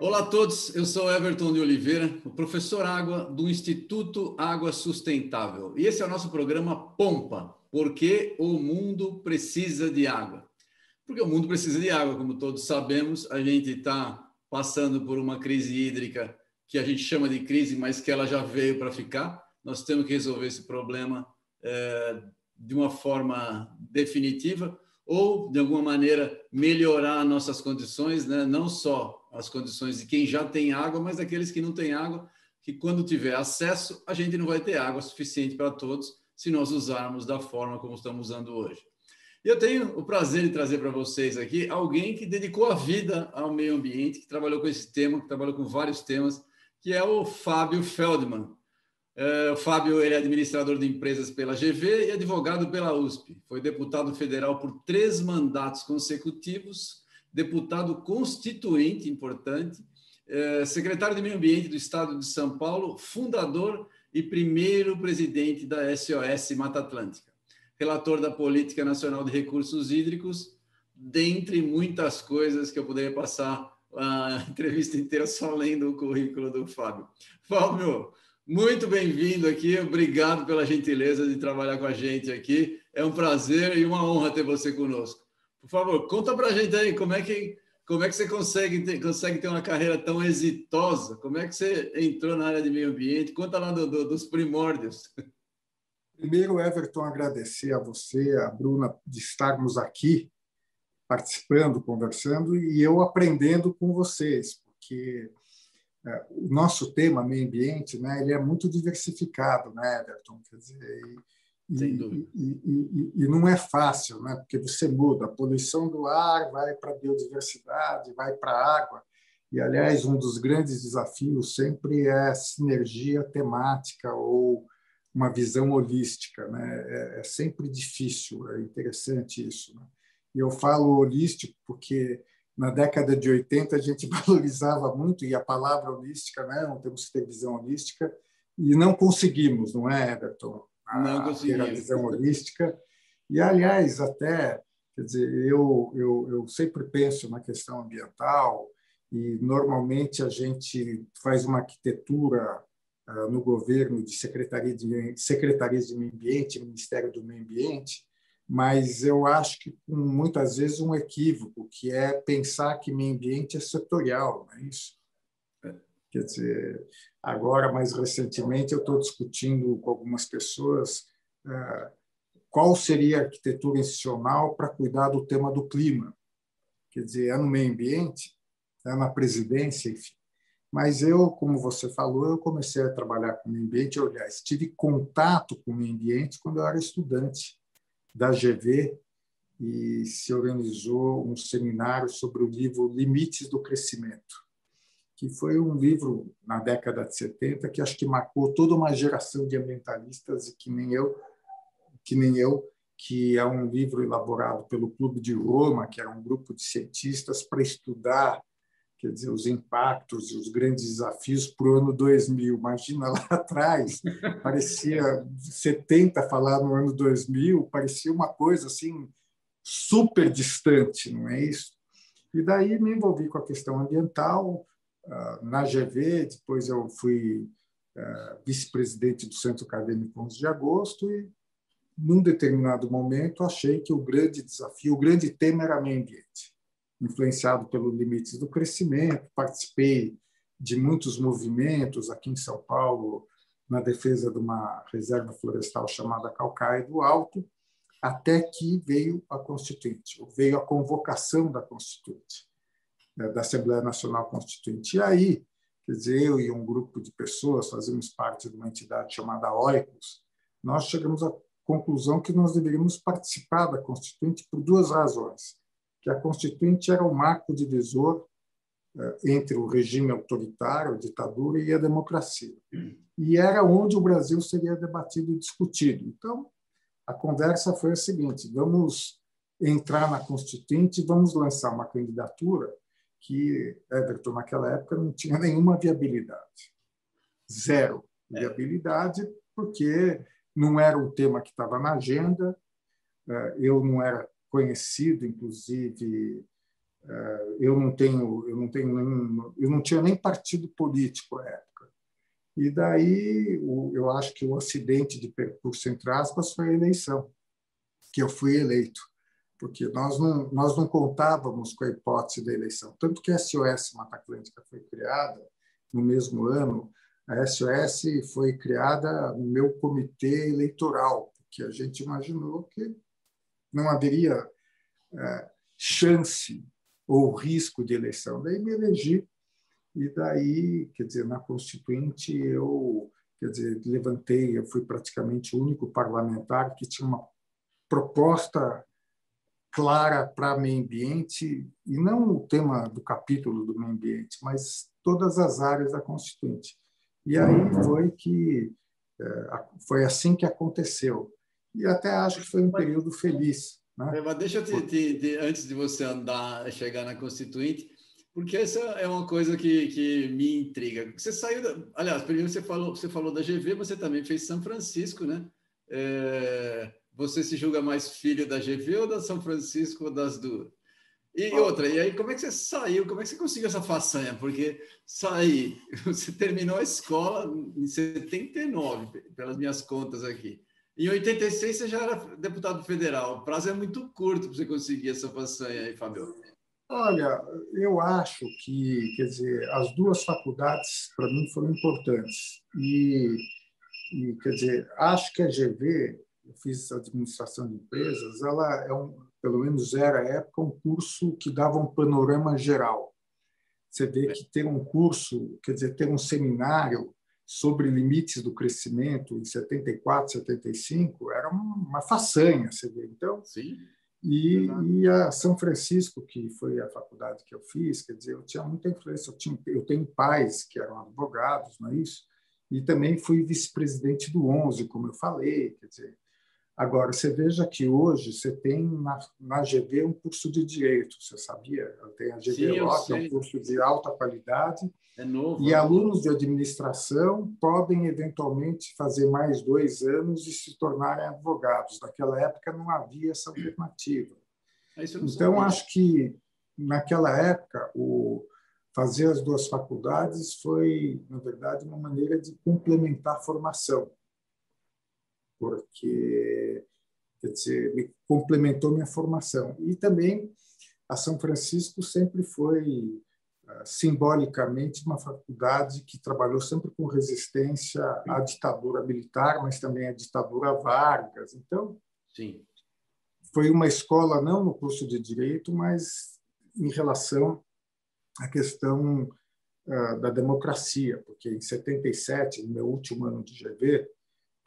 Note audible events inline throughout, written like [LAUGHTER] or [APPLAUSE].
Olá a todos, eu sou Everton de Oliveira, o professor Água do Instituto Água Sustentável. E esse é o nosso programa Pompa, porque o mundo precisa de água. Porque o mundo precisa de água, como todos sabemos, a gente está passando por uma crise hídrica que a gente chama de crise, mas que ela já veio para ficar. Nós temos que resolver esse problema de uma forma definitiva ou, de alguma maneira, melhorar nossas condições, né? não só as condições de quem já tem água, mas daqueles que não têm água, que quando tiver acesso, a gente não vai ter água suficiente para todos se nós usarmos da forma como estamos usando hoje. Eu tenho o prazer de trazer para vocês aqui alguém que dedicou a vida ao meio ambiente, que trabalhou com esse tema, que trabalhou com vários temas, que é o Fábio Feldman. É, o Fábio ele é administrador de empresas pela GV e advogado pela USP. Foi deputado federal por três mandatos consecutivos, deputado constituinte, importante, é, secretário de Meio Ambiente do Estado de São Paulo, fundador e primeiro presidente da SOS Mata Atlântica, relator da Política Nacional de Recursos Hídricos, dentre muitas coisas que eu poderia passar a [LAUGHS] entrevista inteira só lendo o currículo do Fábio. Fábio, muito bem-vindo aqui, obrigado pela gentileza de trabalhar com a gente aqui. É um prazer e uma honra ter você conosco. Por favor, conta para a gente aí como é que como é que você consegue ter, consegue ter uma carreira tão exitosa? Como é que você entrou na área de meio ambiente? Conta lá do, do, dos primórdios. Primeiro, Everton, agradecer a você, a Bruna, de estarmos aqui participando, conversando e eu aprendendo com vocês, porque o nosso tema meio ambiente, né, ele é muito diversificado, né, Everton? Quer dizer, e, e, e, e, não é fácil, né? Porque você muda, a poluição do ar vai para a biodiversidade, vai para a água. E, aliás, um dos grandes desafios sempre é a sinergia temática ou uma visão holística. Né? É, é sempre difícil, é interessante isso. Né? E eu falo holístico porque na década de 80 a gente [LAUGHS] valorizava muito e a palavra holística, né, não temos que ter visão holística e não conseguimos, não é, Everton? A, não conseguimos. Ter a visão holística. E aliás, até, quer dizer, eu eu, eu sempre penso na questão ambiental e normalmente a gente faz uma arquitetura uh, no governo de secretaria de secretarias de meio ambiente, Ministério do Meio Ambiente, mas eu acho que muitas vezes um equívoco, que é pensar que meio ambiente é setorial, não é isso? É. Quer dizer, agora, mais recentemente, eu estou discutindo com algumas pessoas é, qual seria a arquitetura institucional para cuidar do tema do clima. Quer dizer, é no meio ambiente, é na presidência, enfim. Mas eu, como você falou, eu comecei a trabalhar com o meio ambiente. Eu, aliás, tive contato com o meio ambiente quando eu era estudante da GV e se organizou um seminário sobre o livro Limites do Crescimento, que foi um livro na década de 70 que acho que marcou toda uma geração de ambientalistas e que nem eu, que nem eu, que é um livro elaborado pelo Clube de Roma, que era um grupo de cientistas para estudar quer dizer, os impactos e os grandes desafios para o ano 2000. Imagina lá [LAUGHS] atrás, parecia 70 falar no ano 2000, parecia uma coisa assim super distante, não é isso? E daí me envolvi com a questão ambiental ah, na GV, depois eu fui ah, vice-presidente do Centro Acadêmico 11 de Agosto e num determinado momento achei que o grande desafio, o grande tema era meio ambiente influenciado pelos limites do crescimento, participei de muitos movimentos aqui em São Paulo na defesa de uma reserva florestal chamada Calcaia do Alto, até que veio a Constituinte, veio a convocação da Constituinte, né, da Assembleia Nacional Constituinte. E aí, quer dizer, eu e um grupo de pessoas fazemos parte de uma entidade chamada OICOS, nós chegamos à conclusão que nós deveríamos participar da Constituinte por duas razões que a Constituinte era o marco divisor eh, entre o regime autoritário, a ditadura e a democracia. E era onde o Brasil seria debatido e discutido. Então, a conversa foi a seguinte: vamos entrar na Constituinte, vamos lançar uma candidatura que Everton naquela época não tinha nenhuma viabilidade, zero viabilidade, porque não era um tema que estava na agenda, eh, eu não era conhecido, inclusive eh, eu não tenho, eu não tenho nenhum, eu não tinha nem partido político à época. E daí eu acho que o acidente de percurso entre aspas foi a eleição, que eu fui eleito, porque nós não nós não contávamos com a hipótese da eleição, tanto que a SOS Mata Atlântica foi criada no mesmo ano. A SOS foi criada no meu comitê eleitoral, porque a gente imaginou que não haveria é, chance ou risco de eleição. Daí me elegi e daí, quer dizer, na Constituinte eu, quer dizer, levantei, eu fui praticamente o único parlamentar que tinha uma proposta clara para meio ambiente e não o tema do capítulo do meio ambiente, mas todas as áreas da Constituinte. E aí foi que é, foi assim que aconteceu e até acho que foi um período feliz. Né? Mas deixa eu te, te, te, antes de você andar, chegar na Constituinte, porque essa é uma coisa que, que me intriga. Você saiu, da, aliás, primeiro você falou, você falou da GV, você também fez São Francisco, né? É, você se julga mais filho da GV ou da São Francisco ou das duas? E outra, e aí como é que você saiu? Como é que você conseguiu essa façanha? Porque sair, [LAUGHS] você terminou a escola em 79, pelas minhas contas aqui. Em 86 você já era deputado federal. O prazo é muito curto para você conseguir essa façanha aí, Fábio. Olha, eu acho que, quer dizer, as duas faculdades para mim foram importantes. E, e, quer dizer, acho que a GV, eu fiz administração de empresas, ela é um, pelo menos era época um curso que dava um panorama geral. Você vê que ter um curso, quer dizer, ter um seminário sobre limites do crescimento em 74, 75 era uma façanha, você vê. Então, Sim. E, e, a São Francisco, que foi a faculdade que eu fiz, quer dizer, eu tinha muita influência. Eu, tinha, eu tenho pais que eram advogados, não é isso? E também fui vice-presidente do 11, como eu falei. Quer dizer, Agora, você veja que hoje você tem na, na GV um curso de direito, você sabia? Tem a GV que é um curso de alta qualidade. É novo. E é alunos de administração podem, eventualmente, fazer mais dois anos e se tornarem advogados. Naquela época não havia essa alternativa. É, então, sabia. acho que, naquela época, o fazer as duas faculdades foi, na verdade, uma maneira de complementar a formação porque quer dizer, me complementou minha formação. E também a São Francisco sempre foi ah, simbolicamente uma faculdade que trabalhou sempre com resistência à ditadura militar, mas também à ditadura Vargas. Então, Sim. foi uma escola não no curso de direito, mas em relação à questão uh, da democracia, porque em 77, no meu último ano de GV,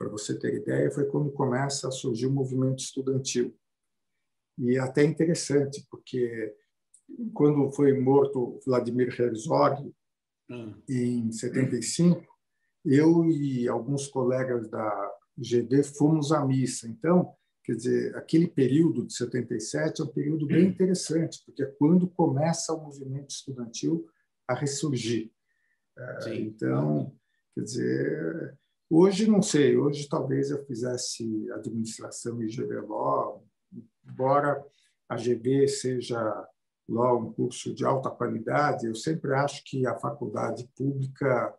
para você ter ideia, foi quando começa a surgir o movimento estudantil. E é até interessante, porque quando foi morto Vladimir Herzog, hum. em 75, eu e alguns colegas da GV fomos à missa. Então, quer dizer, aquele período de 77 é um período bem interessante, porque é quando começa o movimento estudantil a ressurgir. É, Sim. Então, quer dizer, Hoje, não sei, hoje talvez eu fizesse administração e GV Law, embora a GB seja Law um curso de alta qualidade, eu sempre acho que a faculdade pública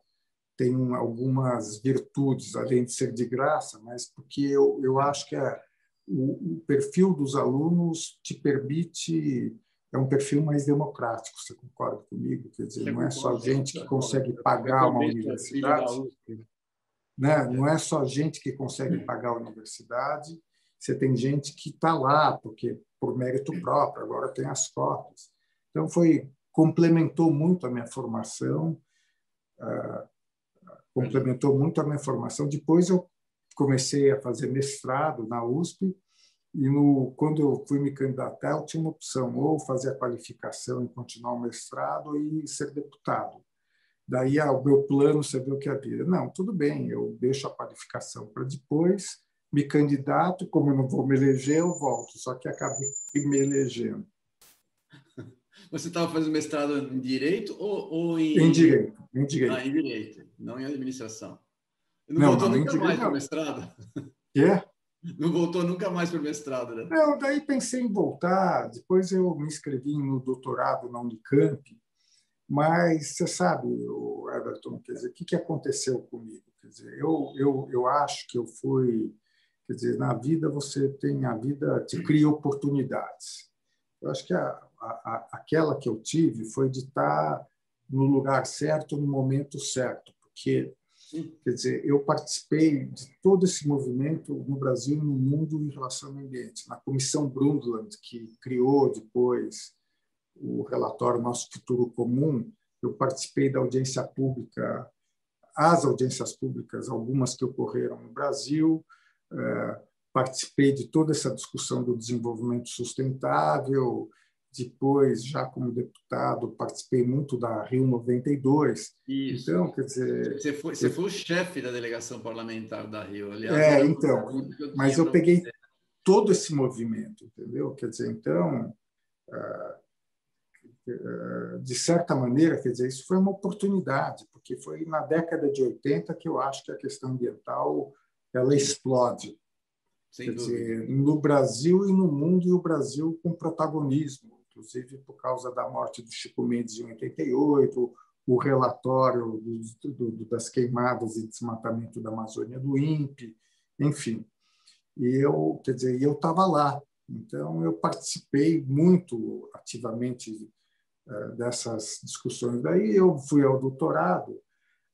tem algumas virtudes, além de ser de graça, mas porque eu, eu acho que é, o, o perfil dos alunos te permite é um perfil mais democrático, você concorda comigo? Quer dizer, não é só gente que consegue pagar uma universidade. Né? Não é só gente que consegue pagar a universidade, você tem gente que está lá porque por mérito próprio, agora tem as cotas. Então foi complementou muito a minha formação, uh, complementou muito a minha formação. Depois eu comecei a fazer mestrado na USP e no, quando eu fui me candidatar, eu tinha uma opção ou fazer a qualificação e continuar o mestrado e ser deputado. Daí, ah, o meu plano, você vê o que é a vida. Não, tudo bem, eu deixo a qualificação para depois, me candidato, como eu não vou me eleger, eu volto. Só que acabei [LAUGHS] me elegendo. [LAUGHS] Você estava fazendo mestrado em Direito ou, ou em... Em Direito. Em Direito. Ah, em Direito, não em Administração. Não, não voltou não, nunca mais para mestrado? [LAUGHS] Quê? Não voltou nunca mais para o mestrado, né? Não, daí pensei em voltar. Depois eu me inscrevi no doutorado na Unicamp. Mas você sabe, Everton, quer dizer, o que, que aconteceu comigo? Quer dizer, eu, eu, eu acho que eu fui. Quer dizer, na vida você tem a vida te cria oportunidades. Eu acho que a, a, aquela que eu tive foi de estar no lugar certo, no momento certo, porque Quer dizer, eu participei de todo esse movimento no Brasil e no mundo em relação ao ambiente. Na Comissão Brundtland, que criou depois o relatório Nosso Futuro Comum, eu participei da audiência pública, as audiências públicas, algumas que ocorreram no Brasil, eh, participei de toda essa discussão do desenvolvimento sustentável, depois, já como deputado, participei muito da Rio 92. Isso. Então, quer dizer. Você foi, você foi o chefe da delegação parlamentar da Rio, aliás. É, então. Eu mas eu peguei você. todo esse movimento, entendeu? Quer dizer, então. Ah, de certa maneira, quer dizer, isso foi uma oportunidade, porque foi na década de 80 que eu acho que a questão ambiental ela explode. Sem Quer dúvida. dizer, no Brasil e no mundo, e o Brasil com protagonismo inclusive por causa da morte do Chico Mendes em 88, o relatório do, do, das queimadas e desmatamento da Amazônia do INPE, enfim. E eu, quer dizer, eu estava lá, então eu participei muito ativamente dessas discussões. Daí eu fui ao doutorado,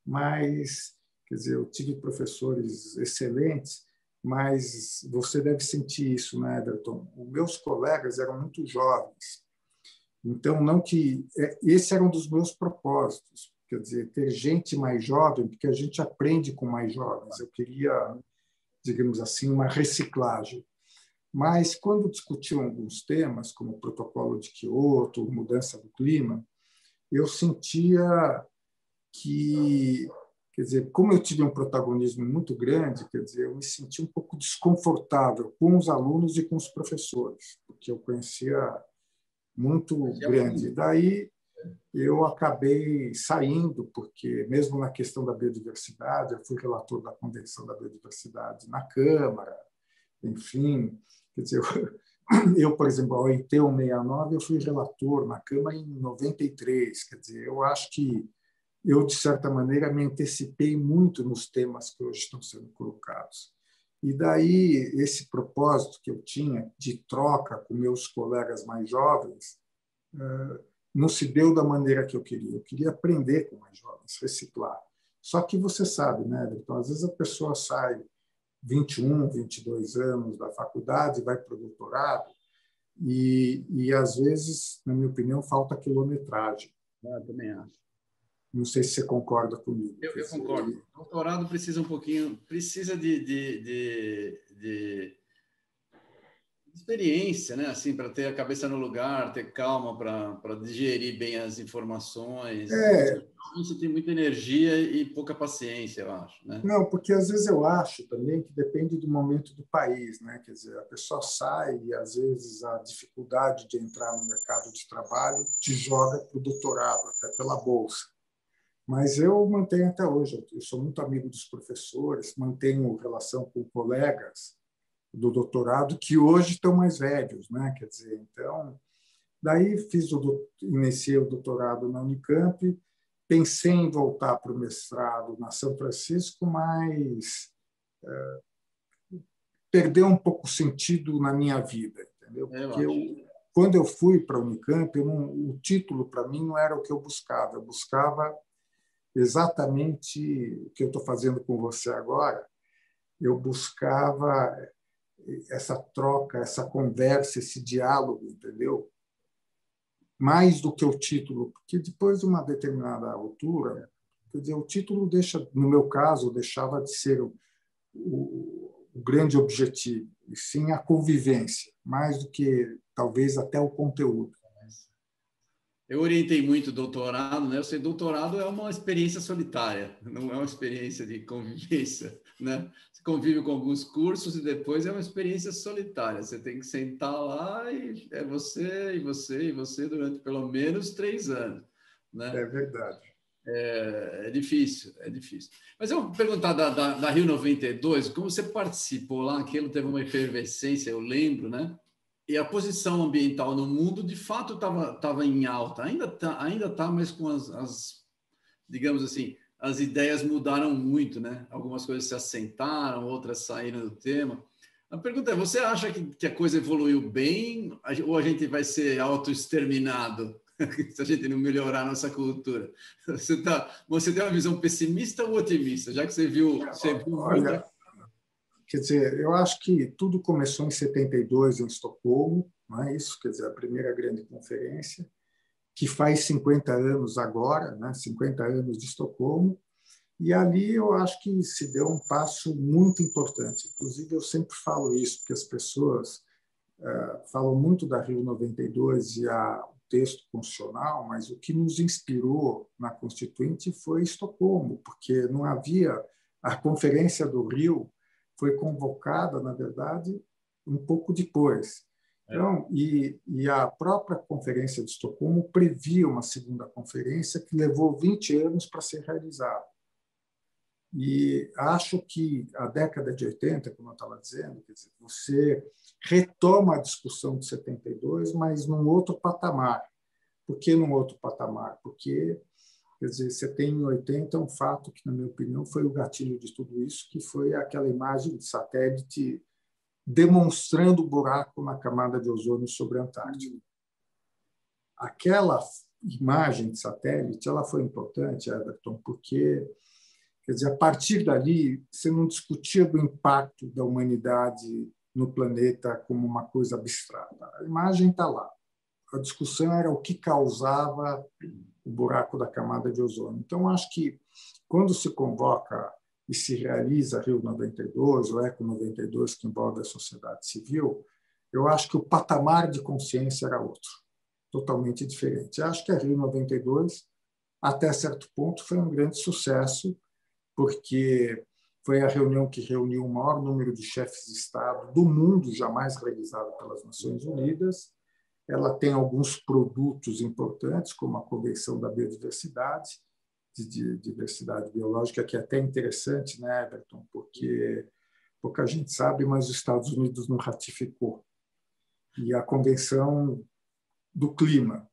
mas quer dizer, eu tive professores excelentes, mas você deve sentir isso, né, Everton? Os meus colegas eram muito jovens, então, não que é, esse era um dos meus propósitos, quer dizer, ter gente mais jovem, porque a gente aprende com mais jovens. Eu queria, digamos assim, uma reciclagem. Mas quando discutiam alguns temas, como o protocolo de Kyoto, mudança do clima, eu sentia que, quer dizer, como eu tive um protagonismo muito grande, quer dizer, eu me sentia um pouco desconfortável com os alunos e com os professores, porque eu conhecia muito grande. Daí eu acabei saindo, porque mesmo na questão da biodiversidade, eu fui relator da Convenção da Biodiversidade na Câmara, enfim, quer dizer, eu, por exemplo, ao OIT 169, eu fui relator na Câmara em 93, quer dizer, eu acho que eu, de certa maneira, me antecipei muito nos temas que hoje estão sendo colocados. E daí esse propósito que eu tinha de troca com meus colegas mais jovens eh, não se deu da maneira que eu queria. Eu queria aprender com mais jovens, reciclar. Só que você sabe, né, Então, às vezes a pessoa sai 21, 22 anos da faculdade, vai para o doutorado e, e às vezes, na minha opinião, falta quilometragem. Ah, eu também acho. Não sei se você concorda comigo. Eu, eu concordo. O doutorado precisa um pouquinho, precisa de, de, de, de experiência, né? Assim, para ter a cabeça no lugar, ter calma para digerir bem as informações. É. Você tem muita energia e pouca paciência, eu acho. Né? Não, porque às vezes eu acho também que depende do momento do país, né? Quer dizer, a pessoa sai e às vezes a dificuldade de entrar no mercado de trabalho te joga para o doutorado, até pela bolsa. Mas eu mantenho até hoje, eu sou muito amigo dos professores, mantenho relação com colegas do doutorado que hoje estão mais velhos, né? Quer dizer, então, daí fiz o iniciei o doutorado na Unicamp, pensei em voltar para o mestrado na São Francisco, mas é, perdeu um pouco o sentido na minha vida, entendeu? É, Porque eu, quando eu fui para a Unicamp, não, o título para mim não era o que eu buscava, eu buscava exatamente o que eu estou fazendo com você agora, eu buscava essa troca, essa conversa, esse diálogo, entendeu? Mais do que o título, porque depois de uma determinada altura, quer dizer, o título deixa, no meu caso, deixava de ser o, o, o grande objetivo, e sim a convivência, mais do que talvez até o conteúdo. Eu orientei muito doutorado, né? Eu sei, doutorado é uma experiência solitária, não é uma experiência de convivência, né? Convive com alguns cursos e depois é uma experiência solitária. Você tem que sentar lá e é você e você e você durante pelo menos três anos, né? É verdade. É, é, difícil, é difícil. Mas eu vou perguntar da, da, da, Rio 92, como você participou lá, aquilo teve uma efervescência, eu lembro, né? E a posição ambiental no mundo, de fato, estava tava em alta. Ainda está, ainda tá, mas com as, as, digamos assim, as ideias mudaram muito, né? Algumas coisas se assentaram, outras saíram do tema. A pergunta é: você acha que, que a coisa evoluiu bem ou a gente vai ser autoexterminado? [LAUGHS] se a gente não melhorar a nossa cultura. Você, tá, você tem uma visão pessimista ou otimista? Já que você viu. Você viu Olha, quer dizer, eu acho que tudo começou em 72 em Estocolmo, não é isso? Quer dizer, a primeira grande conferência, que faz 50 anos agora, né? 50 anos de Estocolmo. E ali eu acho que se deu um passo muito importante. Inclusive, eu sempre falo isso, porque as pessoas uh, falam muito da Rio 92 e a, texto constitucional, mas o que nos inspirou na Constituinte foi Estocolmo, porque não havia. A Conferência do Rio foi convocada, na verdade, um pouco depois. É. Então, e, e a própria Conferência de Estocolmo previa uma segunda conferência que levou 20 anos para ser realizada. E acho que a década de 80, como eu estava dizendo, dizer, você retoma a discussão de 72, mas num outro patamar. Por que num outro patamar? Porque quer dizer, você tem em 80 um fato que, na minha opinião, foi o gatilho de tudo isso, que foi aquela imagem de satélite demonstrando o buraco na camada de ozônio sobre a Antártida. Aquela imagem de satélite ela foi importante, Everton, porque Quer dizer, a partir dali, você não discutia do impacto da humanidade no planeta como uma coisa abstrata. A imagem está lá. A discussão era o que causava o buraco da camada de ozônio. Então, acho que quando se convoca e se realiza Rio 92, o Eco 92, que envolve a sociedade civil, eu acho que o patamar de consciência era outro, totalmente diferente. Eu acho que a Rio 92, até certo ponto, foi um grande sucesso porque foi a reunião que reuniu o maior número de chefes de Estado do mundo jamais realizada pelas Nações Unidas. Ela tem alguns produtos importantes, como a Convenção da Biodiversidade, de diversidade biológica, que é até interessante, né, Everton? Porque pouca gente sabe, mas os Estados Unidos não ratificou. E a Convenção do Clima,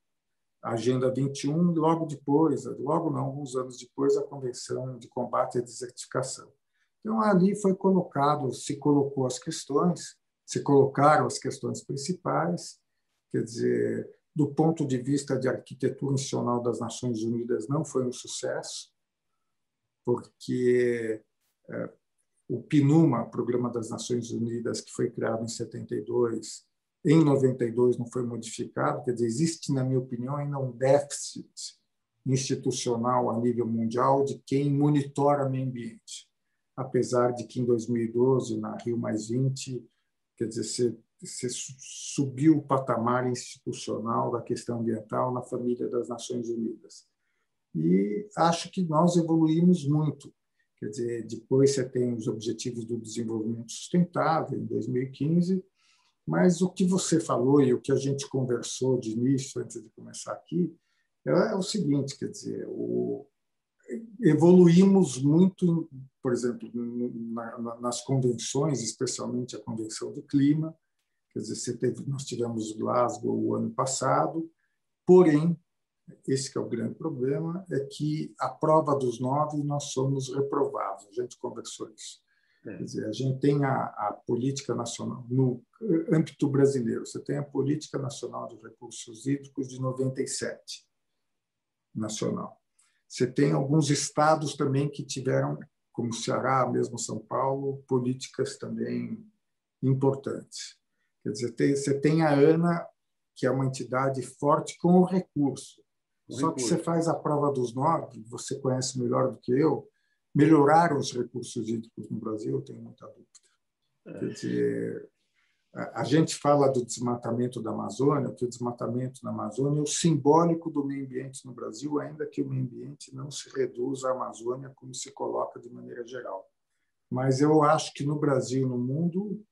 Agenda 21, e logo depois, logo não, alguns anos depois, a Convenção de Combate à Desertificação. Então, ali foi colocado, se colocou as questões, se colocaram as questões principais, quer dizer, do ponto de vista de arquitetura institucional das Nações Unidas, não foi um sucesso, porque é, o PNUMA, Programa das Nações Unidas, que foi criado em 72, em 92 não foi modificado, quer dizer, existe, na minha opinião, ainda um déficit institucional a nível mundial de quem monitora o meio ambiente. Apesar de que em 2012, na Rio Mais 20, quer dizer, você, subiu o patamar institucional da questão ambiental na família das Nações Unidas. E acho que nós evoluímos muito. Quer dizer, depois você tem os Objetivos do Desenvolvimento Sustentável, em 2015, mas o que você falou e o que a gente conversou de início, antes de começar aqui, é o seguinte: quer dizer, o, evoluímos muito, por exemplo, na, nas convenções, especialmente a Convenção do Clima. Quer dizer, teve, nós tivemos Glasgow o ano passado, porém, esse que é o grande problema, é que a prova dos nove nós somos reprovados. A gente conversou isso. É. Quer dizer, a gente tem a, a, política nacional, no âmbito brasileiro, você tem a Política Nacional de Recursos Hídricos de 97, nacional. Você tem alguns estados também que tiveram, como Ceará, mesmo São Paulo, políticas também importantes. Quer dizer, tem, você tem a ANA, que é uma entidade forte com o recurso. O Só recurso. que você faz a prova dos nove, você conhece melhor do que eu, melhoraram os recursos hídricos no Brasil? Eu tenho muita dúvida. É. Quer dizer, a gente fala do desmatamento da Amazônia, que o desmatamento na Amazônia é o simbólico do meio ambiente no Brasil, ainda que o meio ambiente não se reduza à Amazônia como se coloca de maneira geral. Mas eu acho que no Brasil e no mundo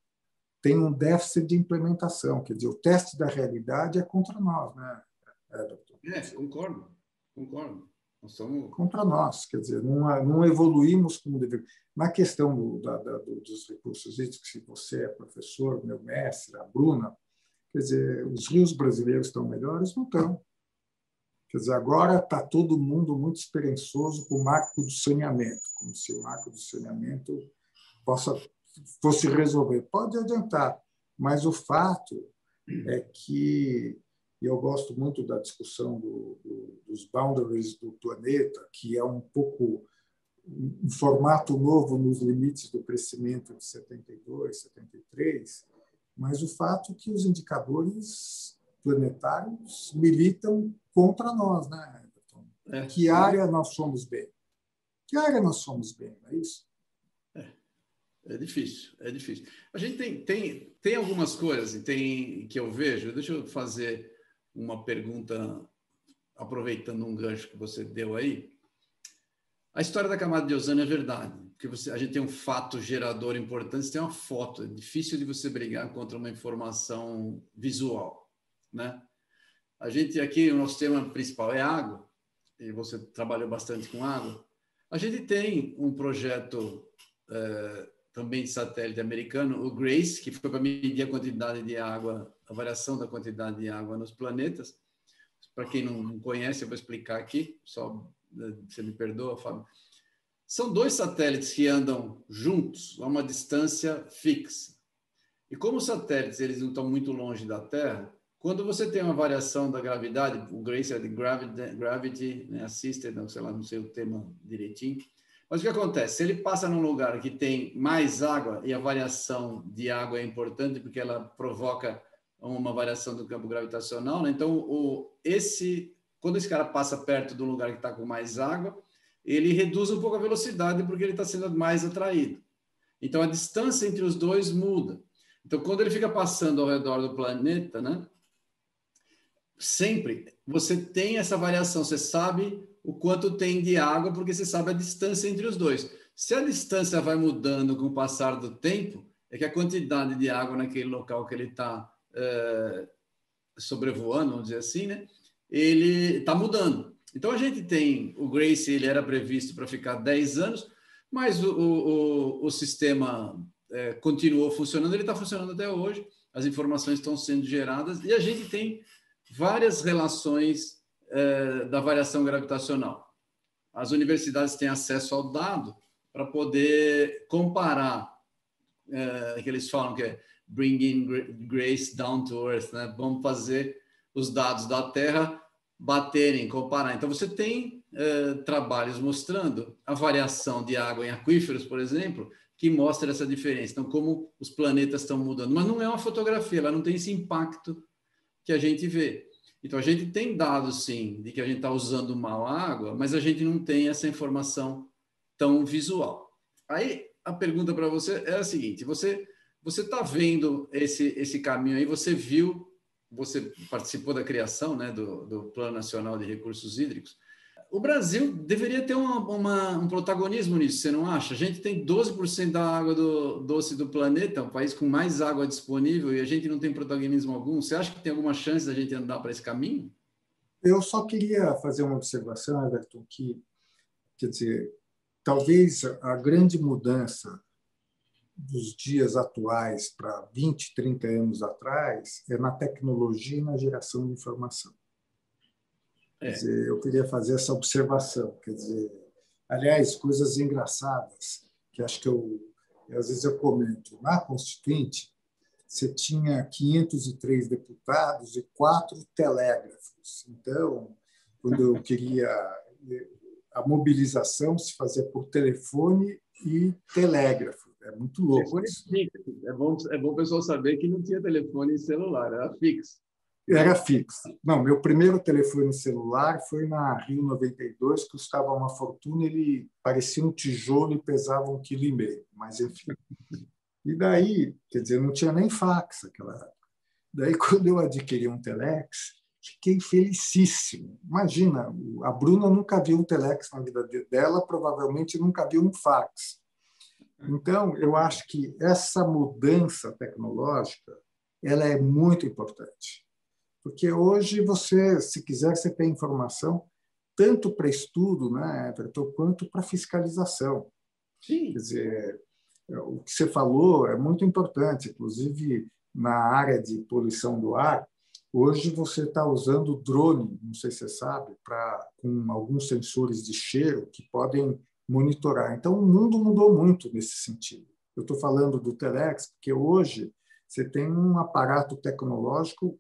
tem um déficit de implementação, quer dizer, o teste da realidade é contra nós, né, É, concordo, concordo. Nós somos... Contra nós, quer dizer, não, não evoluímos como deveríamos. Na questão do, da, da, dos recursos hídricos, se você é professor, meu mestre, a Bruna, quer dizer, os rios brasileiros estão melhores? Não estão. Quer dizer, agora está todo mundo muito esperançoso com o marco do saneamento, como se o marco do saneamento possa fosse resolver. Pode adiantar, mas o fato é que eu gosto muito da discussão do, do, dos boundaries do planeta, que é um pouco um formato novo nos limites do crescimento de 72, 73, mas o fato é que os indicadores planetários militam contra nós, né, Everton? É, que área nós somos bem? Que área nós somos bem, não é isso? É, difícil, é difícil. A gente tem, tem, tem algumas coisas tem, que eu vejo, deixa eu fazer uma pergunta, aproveitando um gancho que você deu aí. A história da camada de ozônio é verdade, porque você, a gente tem um fato gerador importante, você tem uma foto, é difícil de você brigar contra uma informação visual, né? A gente aqui, o nosso tema principal é água, e você trabalhou bastante com água. A gente tem um projeto é, também satélite americano, o GRACE, que foi para medir a quantidade de água, a variação da quantidade de água nos planetas. Para quem não conhece, eu vou explicar aqui, só né, você me perdoa, Fábio. São dois satélites que andam juntos a uma distância fixa. E como os satélites eles não estão muito longe da Terra, quando você tem uma variação da gravidade, o GRACE é de Gravity, gravity né, Assisted, não sei lá, não sei o tema direitinho, mas o que acontece? Se ele passa num lugar que tem mais água, e a variação de água é importante porque ela provoca uma variação do campo gravitacional, né? então o, esse, quando esse cara passa perto do lugar que está com mais água, ele reduz um pouco a velocidade porque ele está sendo mais atraído. Então a distância entre os dois muda. Então quando ele fica passando ao redor do planeta, né? Sempre você tem essa variação, você sabe o quanto tem de água, porque você sabe a distância entre os dois. Se a distância vai mudando com o passar do tempo, é que a quantidade de água naquele local que ele está é, sobrevoando, vamos dizer assim, né? ele está mudando. Então a gente tem o Grace, ele era previsto para ficar 10 anos, mas o, o, o sistema é, continuou funcionando, ele está funcionando até hoje, as informações estão sendo geradas e a gente tem várias relações é, da variação gravitacional. As universidades têm acesso ao dado para poder comparar, é, que eles falam que é bringing grace down to earth, né? Vamos fazer os dados da Terra baterem, comparar. Então você tem é, trabalhos mostrando a variação de água em aquíferos, por exemplo, que mostra essa diferença. Então como os planetas estão mudando, mas não é uma fotografia, ela não tem esse impacto que a gente vê. Então, a gente tem dados, sim, de que a gente está usando mal a água, mas a gente não tem essa informação tão visual. Aí, a pergunta para você é a seguinte: você você está vendo esse, esse caminho aí, você viu, você participou da criação né, do, do Plano Nacional de Recursos Hídricos, o Brasil deveria ter uma, uma, um protagonismo nisso, você não acha? A gente tem 12% da água do, doce do planeta, um país com mais água disponível, e a gente não tem protagonismo algum. Você acha que tem alguma chance da gente andar para esse caminho? Eu só queria fazer uma observação, Everton, que, quer dizer, talvez a grande mudança dos dias atuais para 20, 30 anos atrás é na tecnologia e na geração de informação. É. Dizer, eu queria fazer essa observação. Quer dizer, aliás, coisas engraçadas que acho que eu às vezes eu comento. Na Constituinte, você tinha 503 deputados e quatro telégrafos. Então, quando eu queria a mobilização se fazia por telefone e telégrafo. É muito louco. É bom, é bom o pessoal saber que não tinha telefone celular, era fixo. Era fixo. Não, meu primeiro telefone celular foi na Rio 92, custava uma fortuna, ele parecia um tijolo e pesava um quilo e meio, mas enfim. E daí, quer dizer, não tinha nem fax naquela época. Daí, [LAUGHS] quando eu adquiri um telex, fiquei felicíssimo. Imagina, a Bruna nunca viu um telex na vida dela, provavelmente nunca viu um fax. Então, eu acho que essa mudança tecnológica ela é muito importante. Porque hoje você, se quiser, você tem informação. tanto para estudo, né, Everton, quanto para fiscalização. Sim. Quer dizer, o que você falou é muito importante, inclusive na área de poluição do ar. Hoje você está usando drone, não sei se você sabe, para com alguns sensores de cheiro que podem monitorar. Então o mundo mudou muito nesse sentido. Eu estou falando do Telex porque hoje você tem um aparato tecnológico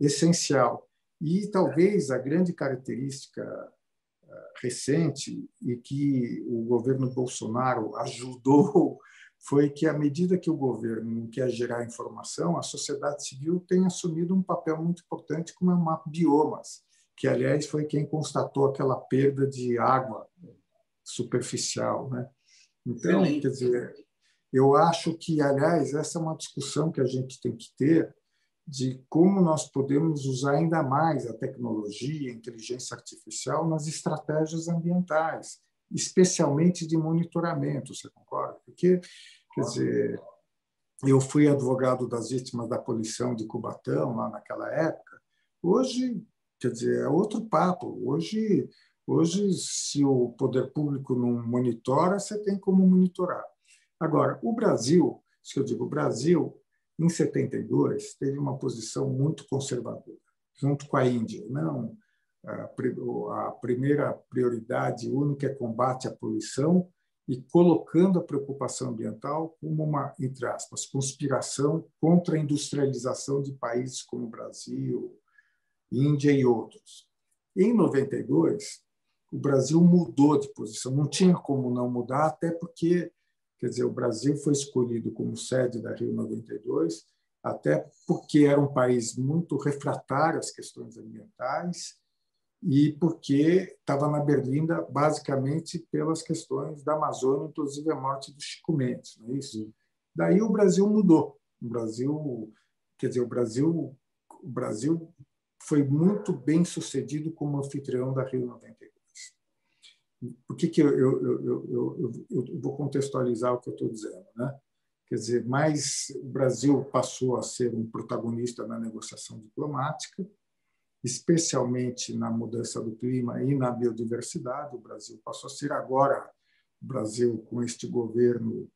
essencial e talvez a grande característica eh, recente e que o governo Bolsonaro [LAUGHS] ajudou foi que, à medida que o governo não quer gerar informação, a sociedade civil tem assumido um papel muito importante como é o mapa biomas, que, aliás, foi quem constatou aquela perda de água superficial. Né? Então, quer dizer, eu acho que, aliás, essa é uma discussão que a gente tem que ter de como nós podemos usar ainda mais a tecnologia, a inteligência artificial nas estratégias ambientais, especialmente de monitoramento, você concorda? Porque, quer dizer, eu fui advogado das vítimas da poluição de Cubatão lá naquela época. Hoje, quer dizer, é outro papo. Hoje, hoje se o poder público não monitora, você tem como monitorar. Agora, o Brasil, se eu digo o Brasil, em 72, teve uma posição muito conservadora, junto com a Índia. Não, a primeira prioridade única é combate à poluição e colocando a preocupação ambiental como uma, entre aspas, conspiração contra a industrialização de países como Brasil, Índia e outros. Em 92, o Brasil mudou de posição, não tinha como não mudar, até porque Quer dizer, o Brasil foi escolhido como sede da Rio 92, até porque era um país muito refratário às questões ambientais e porque estava na Berlinda basicamente pelas questões da Amazônia, inclusive a morte do Chico Mendes, não é isso? Daí o Brasil mudou. O Brasil, quer dizer, o Brasil, o Brasil foi muito bem sucedido como anfitrião da Rio 92. Por que, que eu, eu, eu, eu, vou contextualizar o que eu estou dizendo? Né? Quer dizer, mais o Brasil passou a ser um protagonista na negociação diplomática, especialmente na mudança do clima e na biodiversidade. O Brasil passou a ser agora, o Brasil com este governo,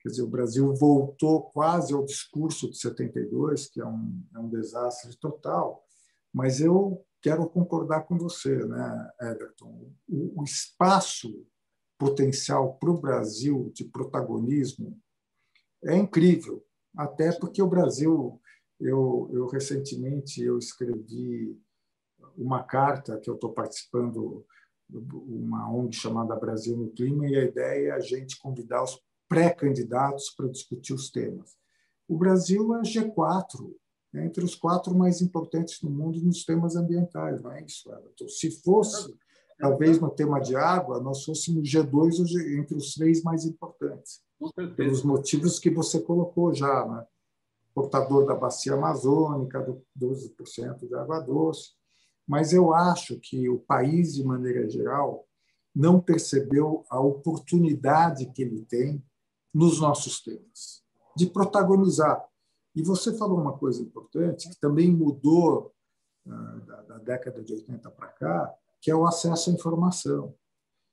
quer dizer, o Brasil voltou quase ao discurso de 72, que é um, é um desastre total, mas eu quero concordar com você, né, Everton? O, o espaço potencial para o Brasil de protagonismo é incrível, até porque o Brasil, eu, eu recentemente eu escrevi uma carta que eu estou participando uma ONG chamada Brasil no Clima e a ideia é a gente convidar os pré-candidatos para discutir os temas. O Brasil é G4 é entre os quatro mais importantes no mundo nos temas ambientais, não é isso, Everton? Se fosse, talvez no tema de água, nós fôssemos G2 entre os três mais importantes, pelos motivos que você colocou já, né? portador da bacia amazônica, do 12% de água doce. Mas eu acho que o país, de maneira geral, não percebeu a oportunidade que ele tem nos nossos temas, de protagonizar. E você falou uma coisa importante, que também mudou ah, da, da década de 80 para cá, que é o acesso à informação.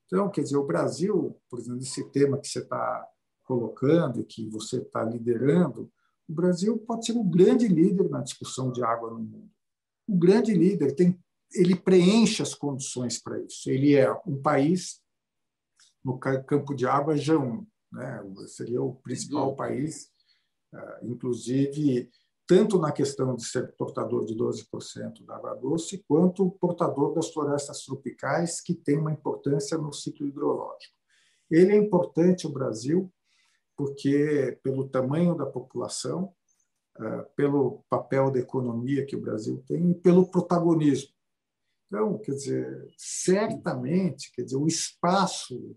Então, quer dizer, o Brasil, por exemplo, esse tema que você está colocando, que você está liderando, o Brasil pode ser um grande líder na discussão de água no mundo. O grande líder tem, ele preenche as condições para isso. Ele é um país no campo de água G1, né? Seria o principal país inclusive tanto na questão de ser portador de 12% da água doce, quanto portador das florestas tropicais, que tem uma importância no ciclo hidrológico. Ele é importante o Brasil porque pelo tamanho da população, ah, pelo papel da economia que o Brasil tem e pelo protagonismo. Então, quer dizer, certamente, quer dizer, o espaço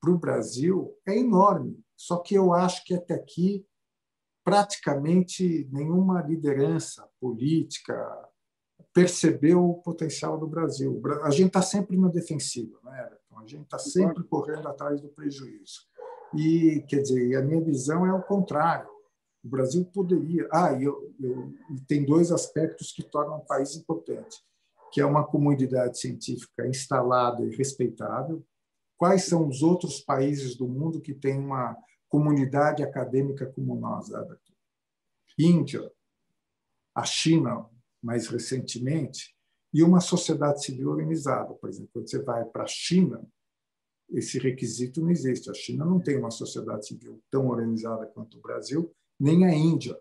para o Brasil é enorme. Só que eu acho que até aqui praticamente nenhuma liderança política percebeu o potencial do Brasil. A gente está sempre na defensiva, né, Everton? A gente está sempre correndo atrás do prejuízo. E, quer dizer, a minha visão é o contrário. O Brasil poderia. Ah, e eu, eu, tem dois aspectos que tornam o país importante. que é uma comunidade científica instalada e respeitável. Quais são os outros países do mundo que têm uma comunidade acadêmica como nós, Everton? Índia, a China, mais recentemente, e uma sociedade civil organizada. Por exemplo, quando você vai para a China, esse requisito não existe. A China não tem uma sociedade civil tão organizada quanto o Brasil, nem a Índia.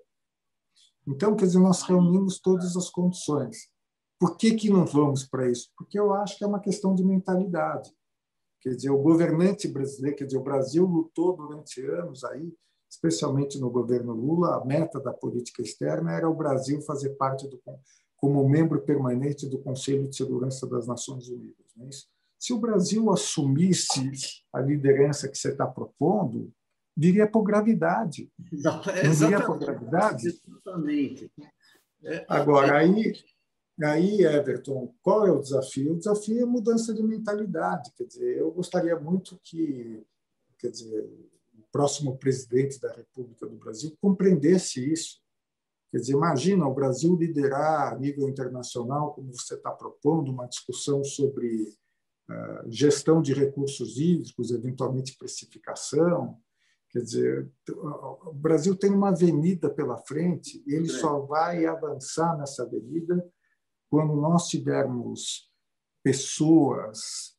Então, quer dizer, nós reunimos todas as condições. Por que, que não vamos para isso? Porque eu acho que é uma questão de mentalidade. Quer dizer, o governante brasileiro, quer dizer, o Brasil lutou durante anos aí, especialmente no governo Lula, a meta da política externa era o Brasil fazer parte do como membro permanente do Conselho de Segurança das Nações Unidas. Não é isso? Se o Brasil assumisse a liderança que você está propondo, viria por gravidade. Não, viria por gravidade? Exatamente. É, Agora, aí, aí, Everton, qual é o desafio? O desafio é a mudança de mentalidade. Quer dizer, eu gostaria muito que quer dizer, o próximo presidente da República do Brasil compreendesse isso. Quer dizer, imagina o Brasil liderar a nível internacional, como você está propondo, uma discussão sobre uh, gestão de recursos hídricos, eventualmente precificação. Quer dizer, o Brasil tem uma avenida pela frente ele só vai avançar nessa avenida quando nós tivermos pessoas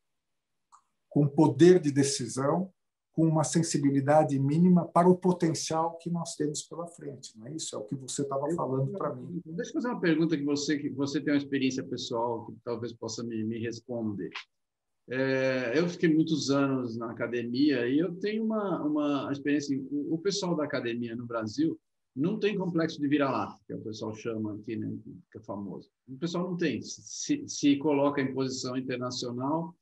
com poder de decisão com uma sensibilidade mínima para o potencial que nós temos pela frente. Não é isso? É o que você estava falando para mim. Deixa eu fazer uma pergunta que você que você tem uma experiência pessoal que talvez possa me, me responder. É, eu fiquei muitos anos na academia e eu tenho uma, uma experiência. O, o pessoal da academia no Brasil não tem complexo de vira-lata, que o pessoal chama aqui, né, que é famoso. O pessoal não tem. Se, se coloca em posição internacional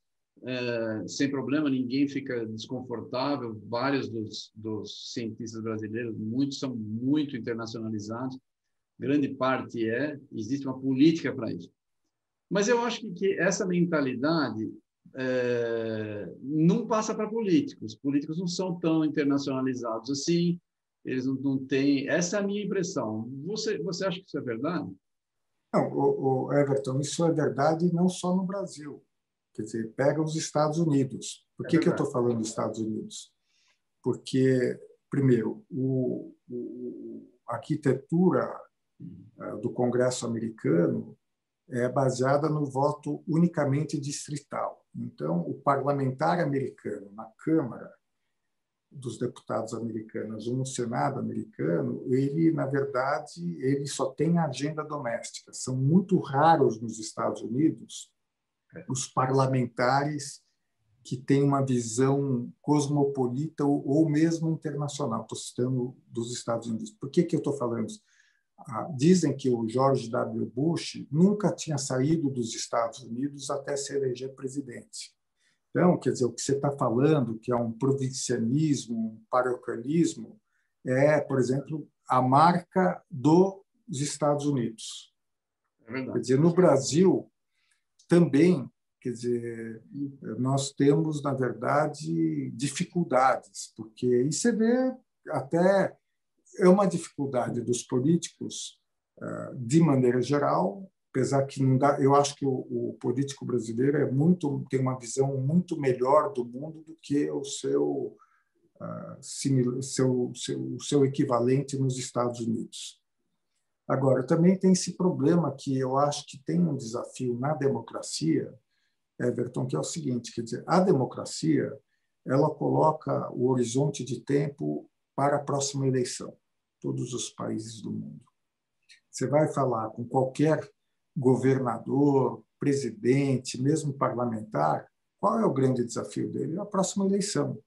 é, sem problema, ninguém fica desconfortável. Vários dos, dos cientistas brasileiros, muitos são muito internacionalizados, grande parte é, existe uma política para isso. Mas eu acho que, que essa mentalidade é, não passa para políticos. Políticos não são tão internacionalizados assim, eles não, não têm. Essa é a minha impressão. Você, você acha que isso é verdade? Não, o, o Everton, isso é verdade não só no Brasil. Quer dizer, pega os Estados Unidos. Por que, é que eu estou falando dos Estados Unidos? Porque, primeiro, o, o, a arquitetura uh, do Congresso americano é baseada no voto unicamente distrital. Então, o parlamentar americano na Câmara dos deputados americanos ou no Senado americano, ele, na verdade, ele só tem agenda doméstica. São muito raros nos Estados Unidos os parlamentares que têm uma visão cosmopolita ou, mesmo internacional. Estou citando dos Estados Unidos. Por que, que eu estou falando isso? Ah, dizem que o George W. Bush nunca tinha saído dos Estados Unidos até se eleger presidente. Então, quer dizer, o que você está falando, que é um provincianismo, um paroquialismo, é, por exemplo, a marca dos Estados Unidos. É quer dizer, no Brasil, também, quer dizer, nós temos, na verdade, dificuldades, porque e você vê até é uma dificuldade dos políticos, eh, de maneira geral, apesar que não dá, eu acho que o, o, político brasileiro é muito tem uma visão muito melhor do mundo do que o seu uh, seu, seu, seu equivalente nos Estados Unidos. Agora, também tem esse problema que eu acho que tem um desafio na democracia, Everton, que é o seguinte, quer dizer, a democracia ela coloca o horizonte de tempo para a próxima eleição, todos os países do mundo. Você vai falar com qualquer governador, presidente, mesmo parlamentar, qual é o grande desafio dele? A próxima eleição.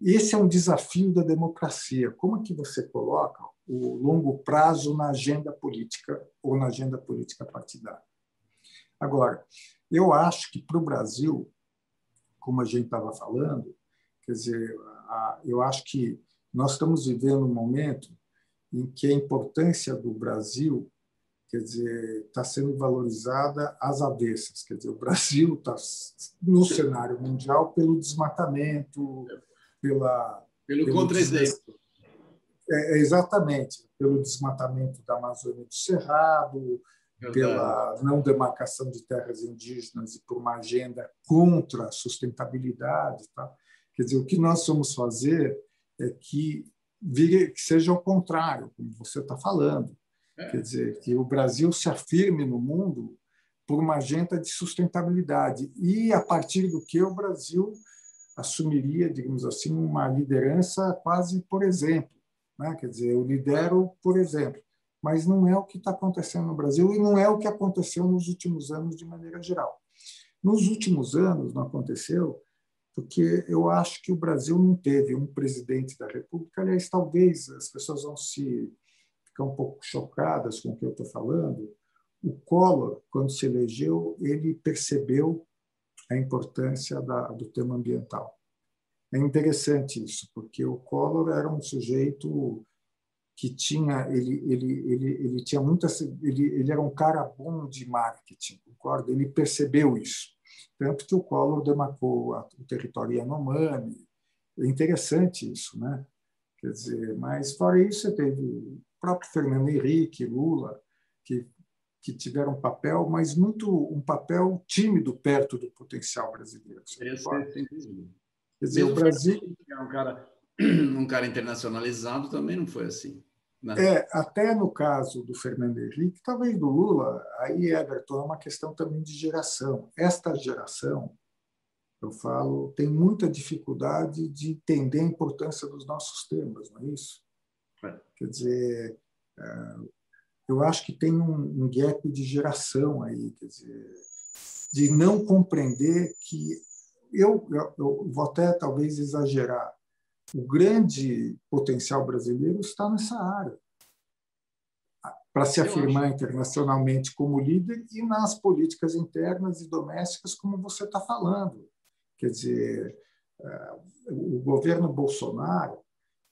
Esse é um desafio da democracia. Como é que você coloca o longo prazo na agenda política ou na agenda política partidária. Agora, eu acho que para o Brasil, como a gente estava falando, quer dizer, eu acho que nós estamos vivendo um momento em que a importância do Brasil, quer dizer, está sendo valorizada às avessas. Quer dizer, o Brasil está no cenário mundial pelo desmatamento, pela pelo, pelo contra-exemplo é, é, exatamente pelo desmatamento da Amazônia do Cerrado, pela não demarcação de terras indígenas e por uma agenda contra a sustentabilidade. Tá? Quer dizer, o que nós vamos fazer é que, vire, que seja o contrário, como você está falando. É. Quer dizer, que o Brasil se afirme no mundo por uma agenda de sustentabilidade e a partir do que o Brasil assumiria, digamos assim, uma liderança quase por exemplo. Né? Quer dizer, eu lidero por exemplo, mas não é o que está acontecendo no Brasil e não é o que aconteceu nos últimos anos de maneira geral. Nos últimos anos não aconteceu porque eu acho que o Brasil não teve um presidente da República. Aliás, talvez as pessoas vão se ficar um pouco chocadas com o que eu estou falando. O Collor, quando se elegeu, ele percebeu a importância da, do tema ambiental. É interessante isso, porque o Collor era um sujeito que tinha ele ele ele ele tinha muitas ele ele era um cara bom de marketing, concorda? Ele percebeu isso, tanto que o Collor demarcou o território Yanomami. É interessante isso, né? Quer dizer, mas fora isso você teve próprio Fernando Henrique, Lula, que que tiveram um papel, mas muito um papel tímido perto do potencial brasileiro. Quer dizer, o Brasil é um cara, [CLEARS THROAT] um cara internacionalizado também não foi assim. Né? É, até no caso do Fernando Henrique, talvez do Lula, aí Everton é uma questão também de geração. Esta geração, eu falo, tem muita dificuldade de entender a importância dos nossos temas, não é isso? É. Quer dizer, é, eu acho que tem um, gap de geração aí, quer dizer, de não compreender que eu, eu, vou até talvez exagerar, o grande potencial brasileiro está nessa área para se afirmar internacionalmente como líder e nas políticas internas e domésticas, como você está falando. Quer dizer, eh, o governo Bolsonaro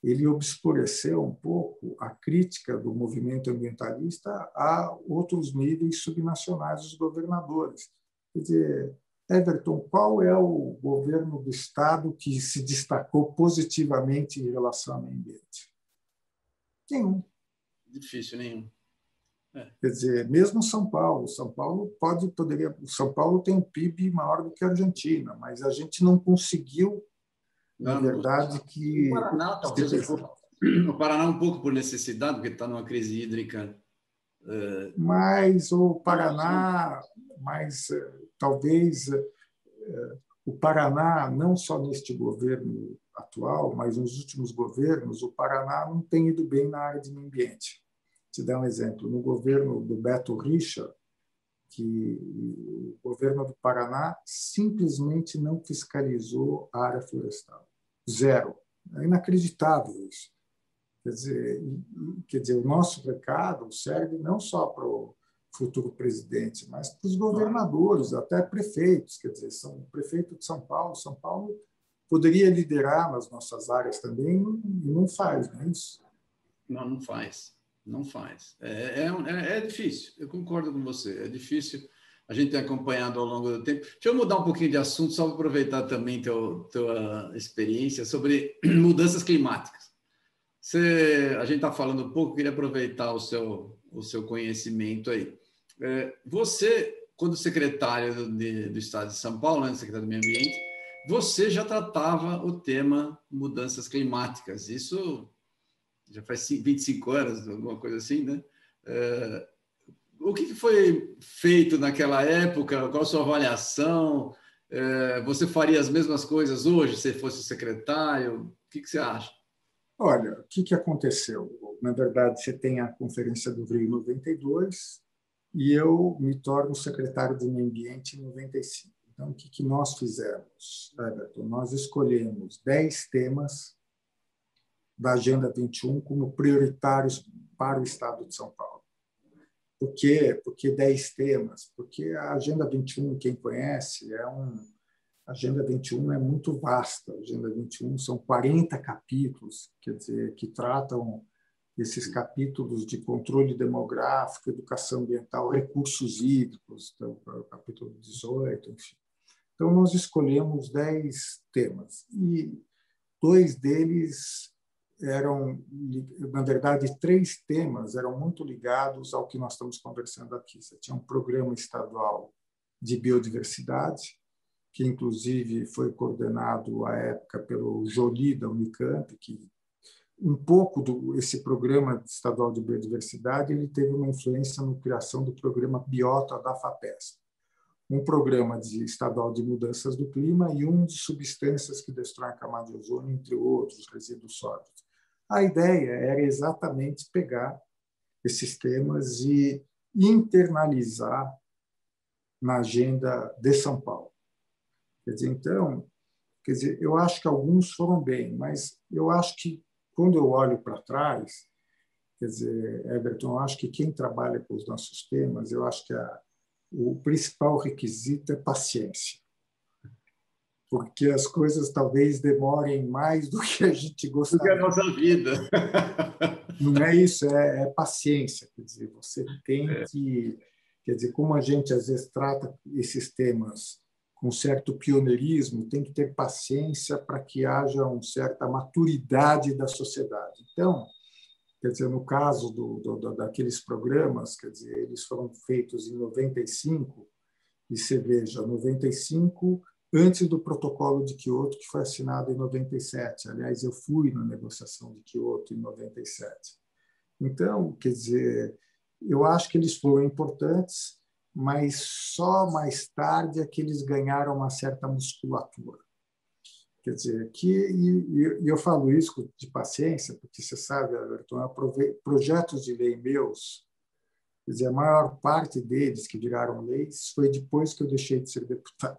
ele obscureceu um pouco a crítica do movimento ambientalista a outros níveis subnacionais dos governadores. Quer dizer, Everton, qual é o governo do Estado que se destacou positivamente em relação ao meio ambiente? Nenhum. Difícil, nenhum. É. Quer dizer, mesmo São Paulo, São Paulo pode poderia, São Paulo tem um PIB maior do que a Argentina, mas a gente não conseguiu na verdade, que. O Paraná, talvez. O Paraná, um pouco por necessidade, porque está numa crise hídrica. É, mas o Paraná, mas é, talvez é, o Paraná, não só neste governo atual, mas nos últimos governos, o Paraná não tem ido bem na área de meio ambiente. Te dar um exemplo: no governo do Beto Richa, que o governo do Paraná simplesmente não fiscalizou a área florestal. Zero. É inacreditável isso. Quer dizer, quer dizer, o nosso recado serve não só para o futuro presidente, mas para os governadores, até prefeitos. Quer dizer, são o prefeito de São Paulo. São Paulo poderia liderar nas nossas áreas também e não faz, não é isso? Não, não faz. Não faz. É, é, é, é difícil, eu concordo com você. É difícil a gente tem acompanhado ao longo do tempo. Deixa eu mudar um pouquinho de assunto, só aproveitar também teu, tua experiência sobre [CLEARS THROAT] mudanças climáticas. Você, a gente está falando um pouco, queria aproveitar o seu, o seu conhecimento aí. É, você, quando secretário do, de, do Estado de São Paulo, né, secretário do Meio Ambiente, você já tratava o tema mudanças climáticas. Isso já faz 25 anos, alguma coisa assim, né? O que foi feito naquela época? Qual a sua avaliação? É, você faria as mesmas coisas hoje se fosse secretário? O que, você acha? Olha, o que, aconteceu? Na verdade, você tem a Conferência do Rio em 92 e eu me torno secretário do Meio Ambiente em 95. Então, o que nós fizemos, Everton? Nós escolhemos 10 temas da Agenda 21 como prioritários para o Estado de São Paulo. Por quê? Porque 10 temas? Porque a Agenda 21, quem conhece, é um. A Agenda 21 é muito vasta. A Agenda 21 são 40 capítulos, quer dizer, que tratam esses capítulos de controle demográfico, educação ambiental, recursos hídricos, então, o capítulo 18, enfim. Então, nós escolhemos 10 temas e dois deles eram, na verdade, três temas eram muito ligados ao que nós estamos conversando aqui. Você tinha um programa estadual de biodiversidade, que inclusive foi coordenado à época pelo Jolie da Unicamp, que um pouco do esse programa estadual de biodiversidade ele teve uma influência na criação do programa Biota da Fapes, um programa de estadual de mudanças do clima e um de substâncias que destroem a camada de ozônio, entre outros resíduos sólidos. A ideia era exatamente pegar esses temas e internalizar na agenda de São Paulo. Quer dizer, então, quer dizer, eu acho que alguns foram bem, mas eu acho que quando eu olho para trás, quer dizer, Everton, eu acho que quem trabalha com os nossos temas, eu acho que a, o principal requisito é paciência. Porque as coisas talvez demorem mais do que a gente gostaria. Do que a nossa vida. Não é isso, é, é paciência. Quer dizer, você tem é. que. Quer dizer, como a gente às vezes trata esses temas com certo pioneirismo, tem que ter paciência para que haja uma certa maturidade da sociedade. Então, quer dizer, no caso do, do, daqueles programas, quer dizer, eles foram feitos em 95, e você veja, 95 antes do protocolo de Kyoto, que foi assinado em 97. Aliás, eu fui na negociação de Kyoto em 97. Então, quer dizer, eu acho que eles foram importantes, mas só mais tarde é que eles ganharam uma certa musculatura. Quer dizer, que, e, e eu falo isso de paciência, porque você sabe, Everton, projetos de lei meus, quer dizer, a maior parte deles que viraram leis foi depois que eu deixei de ser deputado.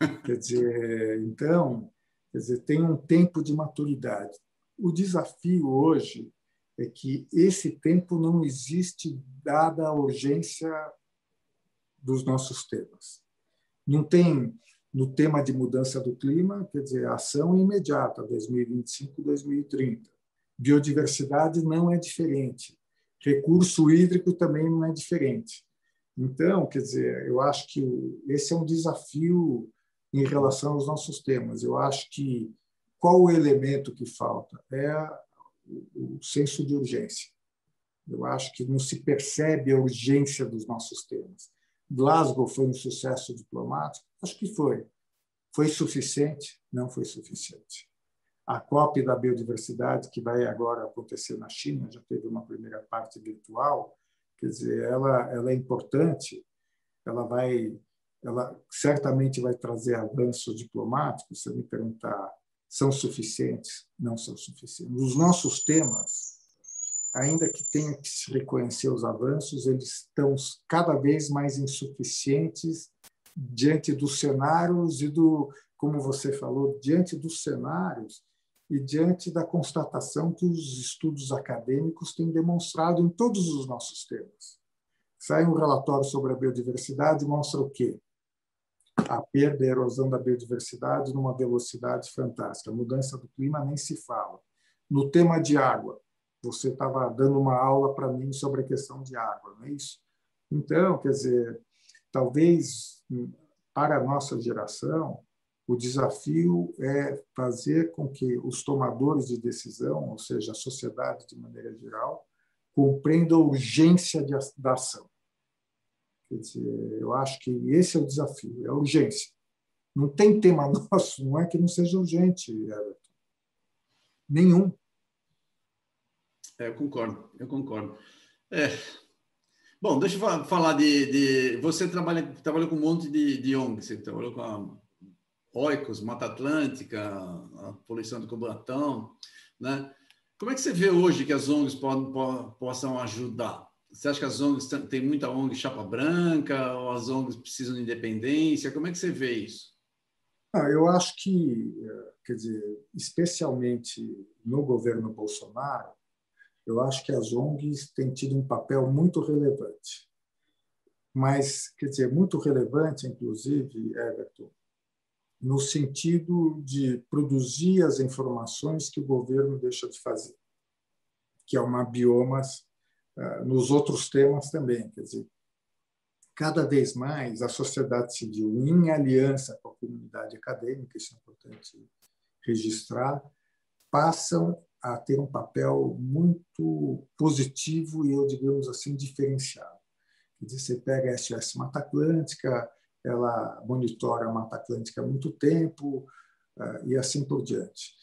[LAUGHS] Quer dizer, então, quer dizer, tem um tempo de maturidade. O desafio hoje é que esse tempo não existe dada a urgência dos nossos temas. Não tem no tema de mudança do clima, quer dizer, ação imediata, 2025, 2030. Biodiversidade não é diferente. Recurso hídrico também não é diferente. Então, quer dizer, eu acho que esse é um desafio em relação aos nossos temas. Eu acho que qual o elemento que falta? É o senso de urgência. Eu acho que não se percebe a urgência dos nossos temas. Glasgow foi um sucesso diplomático? Acho que foi. Foi suficiente? Não foi suficiente. A COP da biodiversidade, que vai agora acontecer na China, já teve uma primeira parte virtual, quer dizer, ela, ela é importante, ela vai, ela certamente vai trazer avanços diplomáticos. Se me perguntar, são suficientes? Não são suficientes. Os nossos temas ainda que tenha que se reconhecer os avanços, eles estão cada vez mais insuficientes diante dos cenários e do, como você falou, diante dos cenários e diante da constatação que os estudos acadêmicos têm demonstrado em todos os nossos temas. Sai um relatório sobre a biodiversidade e mostra o quê? A perda e a erosão da biodiversidade numa velocidade fantástica. A mudança do clima nem se fala. No tema de água, você estava dando uma aula para mim sobre a questão de água, não é isso? Então, quer dizer, talvez para a nossa geração, o desafio é fazer com que os tomadores de decisão, ou seja, a sociedade de maneira geral, compreendam a urgência de, da ação. Dizer, eu acho que esse é o desafio, é a urgência. Não tem tema [LAUGHS] nosso, não é que não seja urgente, Everton. Nenhum. É, eu concordo, eu concordo. É. Bom, deixa eu falar de, de. Você trabalha, com um monte de, de ONGs, você trabalhou com a Oikos, Mata Atlântica, a Poluição do Cubatão, né? Como é que você vê hoje que as ONGs podem, possam ajudar? Você acha que as ONGs tem muita ONG chapa branca ou as ONGs precisam de independência? Como é que você vê isso? Ah, eu acho que, quer dizer, especialmente no governo Bolsonaro, eu acho que as ONGs têm tido um papel muito relevante. Mas, quer dizer, muito relevante, inclusive, Everton, no sentido de produzir as informações que o governo deixa de fazer, que é uma biomas nos outros temas também. Quer dizer, cada vez mais a sociedade civil, em aliança com a comunidade acadêmica, isso é importante registrar, passam a ter um papel muito positivo e, eu digamos assim, diferenciado. Quer dizer, você pega a SOS Mata Atlântica, ela monitora a Mata Atlântica há muito tempo eh, e assim por diante.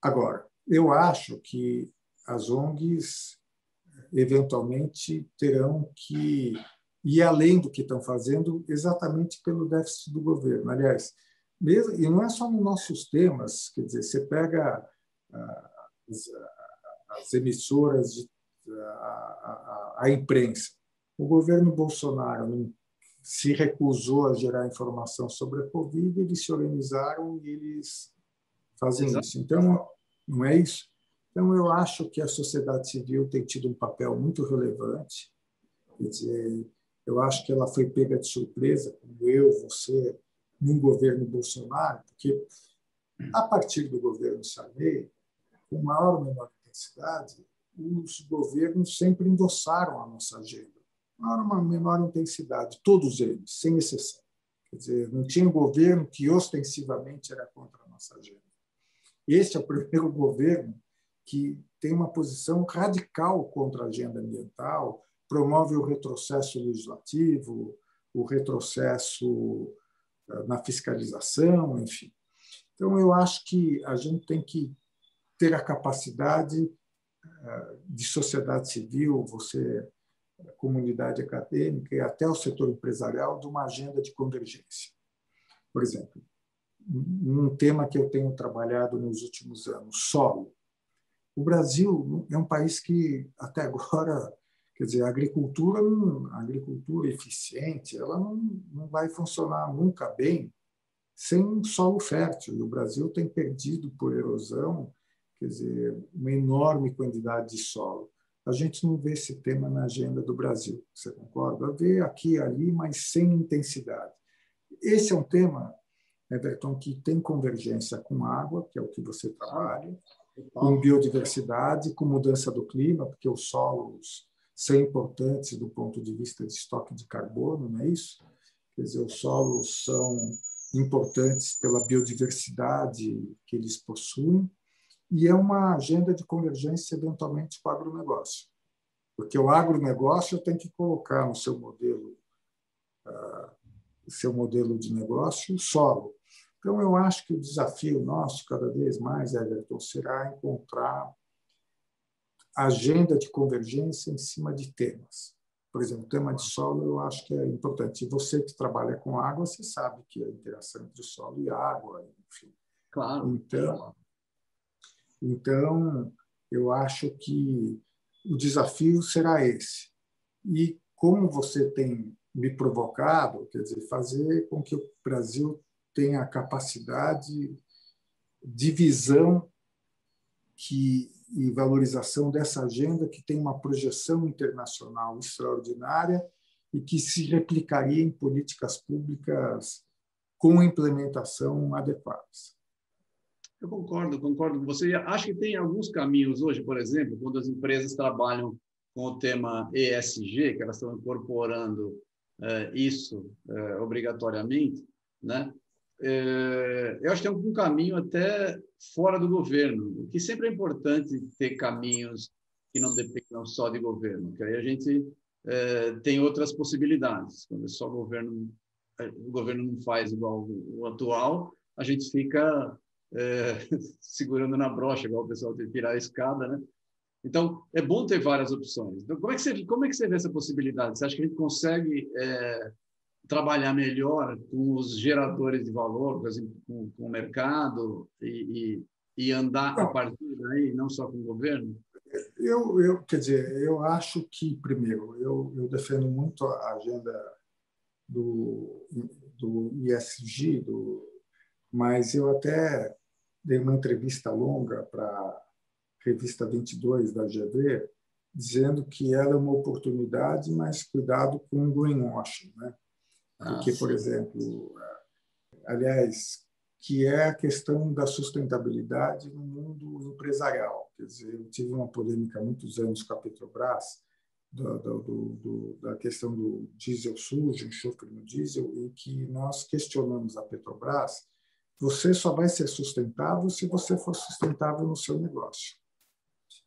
Agora, eu acho que as ONGs eventualmente terão que ir além do que estão fazendo exatamente pelo déficit do governo. Aliás, mesmo, e não é só nos nossos temas, quer dizer, você pega ah, as, as emissoras, de, a, a, a, imprensa. O governo Bolsonaro se recusou a gerar informação sobre a Covid, eles se organizaram e eles fazem Exato. isso. Então, não é isso? Então, eu acho que a sociedade civil tem tido um papel muito relevante. Quer dizer, eu acho que ela foi pega de surpresa, como eu, você, num governo Bolsonaro, porque a partir do governo Sarney, com maior ou menor intensidade, os governos sempre endossaram a nossa agenda. Maior ou menor intensidade, todos eles, sem exceção. Quer dizer, não tinha governo que ostensivamente era contra a nossa agenda. Este é o primeiro [LAUGHS] governo que tem uma posição radical contra a agenda ambiental, promove o retrocesso legislativo, o retrocesso eh, na fiscalização, enfim. Então, eu acho que a gente tem que ter a capacidade eh, de sociedade civil, você, comunidade acadêmica e até o setor empresarial, de uma agenda de convergência. Por exemplo, um tema que eu tenho trabalhado nos últimos anos, solo. O Brasil é um país que até agora, [LAUGHS] quer dizer, a agricultura, a agricultura eficiente, ela não, não vai funcionar nunca bem sem solo fértil. E o Brasil tem perdido por erosão, quer dizer, uma enorme quantidade de solo. A gente não vê esse tema na agenda do Brasil, você concorda? Vê aqui e ali, mas sem intensidade. Esse é um tema, Everton, que tem convergência com água, que é o que você trabalha, com biodiversidade, com mudança do clima, porque os solos são importantes do ponto de vista de estoque de carbono, não é isso? Quer dizer, os solos são importantes pela biodiversidade que eles possuem e é uma agenda de convergência eventualmente com o agronegócio, porque o agronegócio tem que colocar no seu modelo, uh, seu modelo de negócio, solo, então, eu acho que o desafio nosso, cada vez mais, Everton, será encontrar agenda de convergência em cima de temas. Por exemplo, o tema de solo eu acho que é importante. E você que trabalha com água, você sabe que a interação entre solo e água, enfim. Claro. Então, então eu acho que o desafio será esse. E como você tem me provocado, quer dizer, fazer com que o Brasil tem a capacidade de visão que, e valorização dessa agenda que tem uma projeção internacional extraordinária e que se replicaria em políticas públicas com implementação adequadas. Eu concordo, concordo com você. Acho que tem alguns caminhos hoje, por exemplo, quando as empresas trabalham com o tema ESG, que elas estão incorporando é, isso é, obrigatoriamente, né? É, eu acho que tem um caminho até fora do governo, que sempre é importante ter caminhos que não dependam só de governo, que aí a gente é, tem outras possibilidades. Quando é só governo, é, o governo não faz igual o atual, a gente fica é, [LAUGHS] segurando na brocha, igual o pessoal tem que tirar a escada, né? Então, é bom ter várias opções. Então, como é que você, como é que você vê essa possibilidade? Você acha que a gente consegue é, trabalhar melhor com os geradores de valor, com, com o mercado e, e, e andar a partir daí, não só com o governo? Eu, eu, quer dizer, eu acho que, primeiro, eu, eu defendo muito a agenda do, do ISG, do, mas eu até dei uma entrevista longa para a revista 22 da GV, dizendo que ela é uma oportunidade, mas cuidado com o greenwashing, né? Porque, por exemplo, aliás, que é a questão da sustentabilidade no mundo empresarial. Quer dizer, eu tive uma polêmica há muitos anos com a Petrobras do, do, do, da questão do diesel sujo, enxofre no diesel, em que nós questionamos a Petrobras: você só vai ser sustentável se você for sustentável no seu negócio.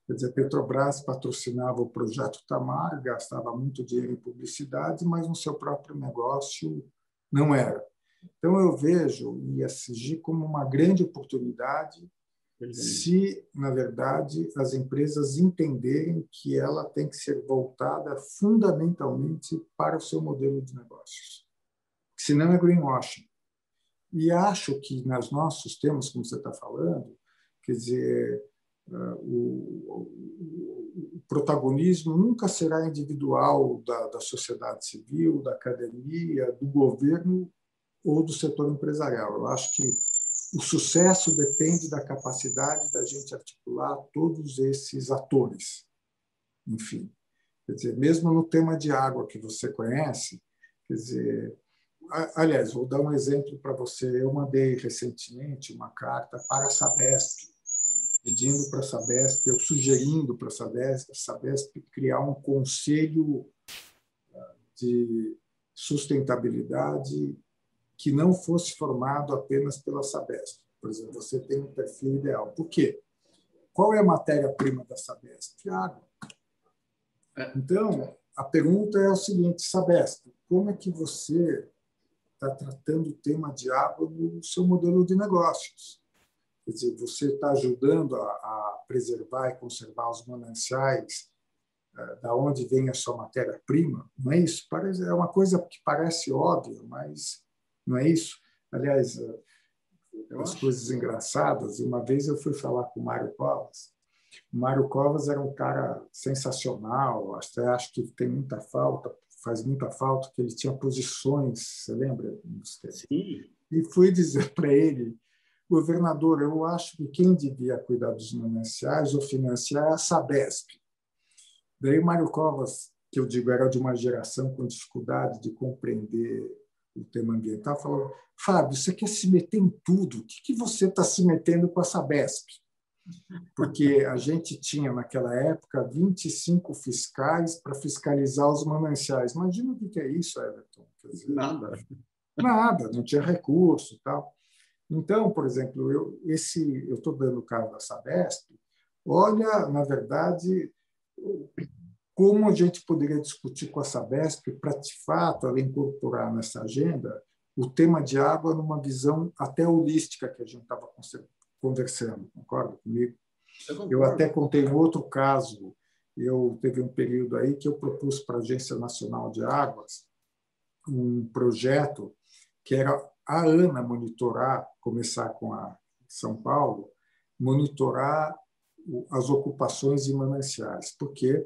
Quer dizer, a Petrobras patrocinava o projeto Tamar, gastava muito dinheiro em publicidade, mas no seu próprio negócio não era. Então, eu vejo o ISG como uma grande oportunidade se, na verdade, as empresas entenderem que ela tem que ser voltada fundamentalmente para o seu modelo de negócios. Senão é greenwashing. E acho que nos nossos temas, como você está falando, quer dizer, o, o, protagonismo nunca será individual da, da sociedade civil, da academia, do governo ou do setor empresarial. Eu acho que o sucesso depende da capacidade da gente articular todos esses atores. Enfim, quer dizer, mesmo no tema de água que você conhece, quer dizer, aliás, vou dar um exemplo para você. Eu mandei recentemente uma carta para a Sabesp, pedindo para a Sabesp, eu sugerindo para a Sabesp, Sabesp criar um conselho ah, de sustentabilidade que não fosse formado apenas pela Sabesp. Por exemplo, você tem um perfil ideal. Por quê? Qual é a matéria-prima da Sabesp? Água. É. Então, a pergunta é o seguinte, Sabesp, como é que você está tratando o tema de água no seu modelo de negócios? Quer dizer, você está ajudando a, a, preservar e conservar os mananciais uh, da onde vem a sua matéria-prima? Não é isso? Parece, é uma coisa que parece óbvia, mas não é isso? Aliás, uh, as coisas engraçadas. Uma vez eu fui falar com o Mário Covas. O Mário Covas era um cara sensacional, até acho que tem muita falta, faz muita falta, que ele tinha posições, você lembra? Sim. E fui dizer [LAUGHS] para ele governador, eu acho que quem devia cuidar dos mananciais ou financiar é a Sabesp. Daí Mário Covas, que eu digo era de uma geração com dificuldade de compreender o tema ambiental, falou: Fábio, você quer se meter em tudo? O que, que você está se metendo com a Sabesp? Porque a gente tinha, naquela época, 25 fiscais para fiscalizar os mananciais. Imagina o que é isso, Everton. Dizer, nada. Nada, não tinha recurso tal. Então, por exemplo, eu esse eu estou dando o caso da Sabesp. Olha, na verdade, como a gente poderia discutir com a Sabesp para, de fato, ela incorporar nessa agenda o tema de água numa visão até holística que a gente estava conversando, concorda comigo? Eu, eu até contei um outro caso. Eu teve um período aí que eu propus para a Agência Nacional de Águas um projeto que era a ANA monitorar, começar com a São Paulo, monitorar as ocupações de mananciais. Por quê?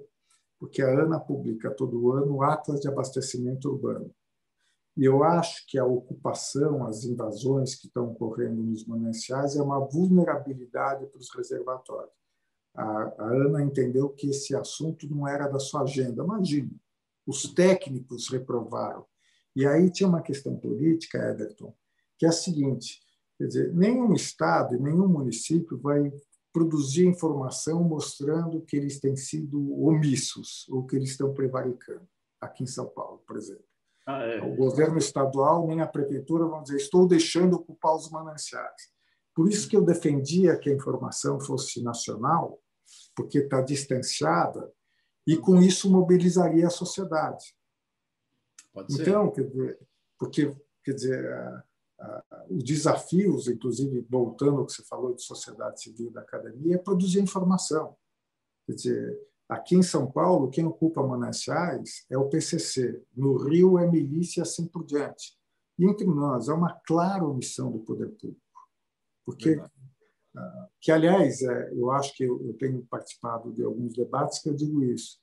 Porque a ANA publica todo ano o Atlas de Abastecimento Urbano. E eu acho que a ocupação, as invasões que estão ocorrendo nos mananciais é uma vulnerabilidade para os reservatórios. A, a Ana entendeu que esse assunto não era da sua agenda. Imagina, os técnicos reprovaram e aí tinha uma questão política, Everton, que é a seguinte: quer dizer, nenhum estado e nenhum município vai produzir informação mostrando que eles têm sido omissos ou que eles estão prevaricando. Aqui em São Paulo, por exemplo. Ah, é. O governo estadual nem a prefeitura vão dizer estou deixando ocupar os mananciais. Por isso que eu defendia que a informação fosse nacional, porque está distanciada e com isso mobilizaria a sociedade. Pode então, quer dizer, porque quer dizer, a, a, os desafios, inclusive voltando ao que você falou de sociedade civil da academia, é produzir informação. Quer dizer, aqui em São Paulo, quem ocupa mananciais é o PCC, no Rio é milícia, assim por diante. E entre nós, é uma clara omissão do poder público. Porque, Verdade. que aliás, é, eu acho que eu tenho participado de alguns debates que eu digo isso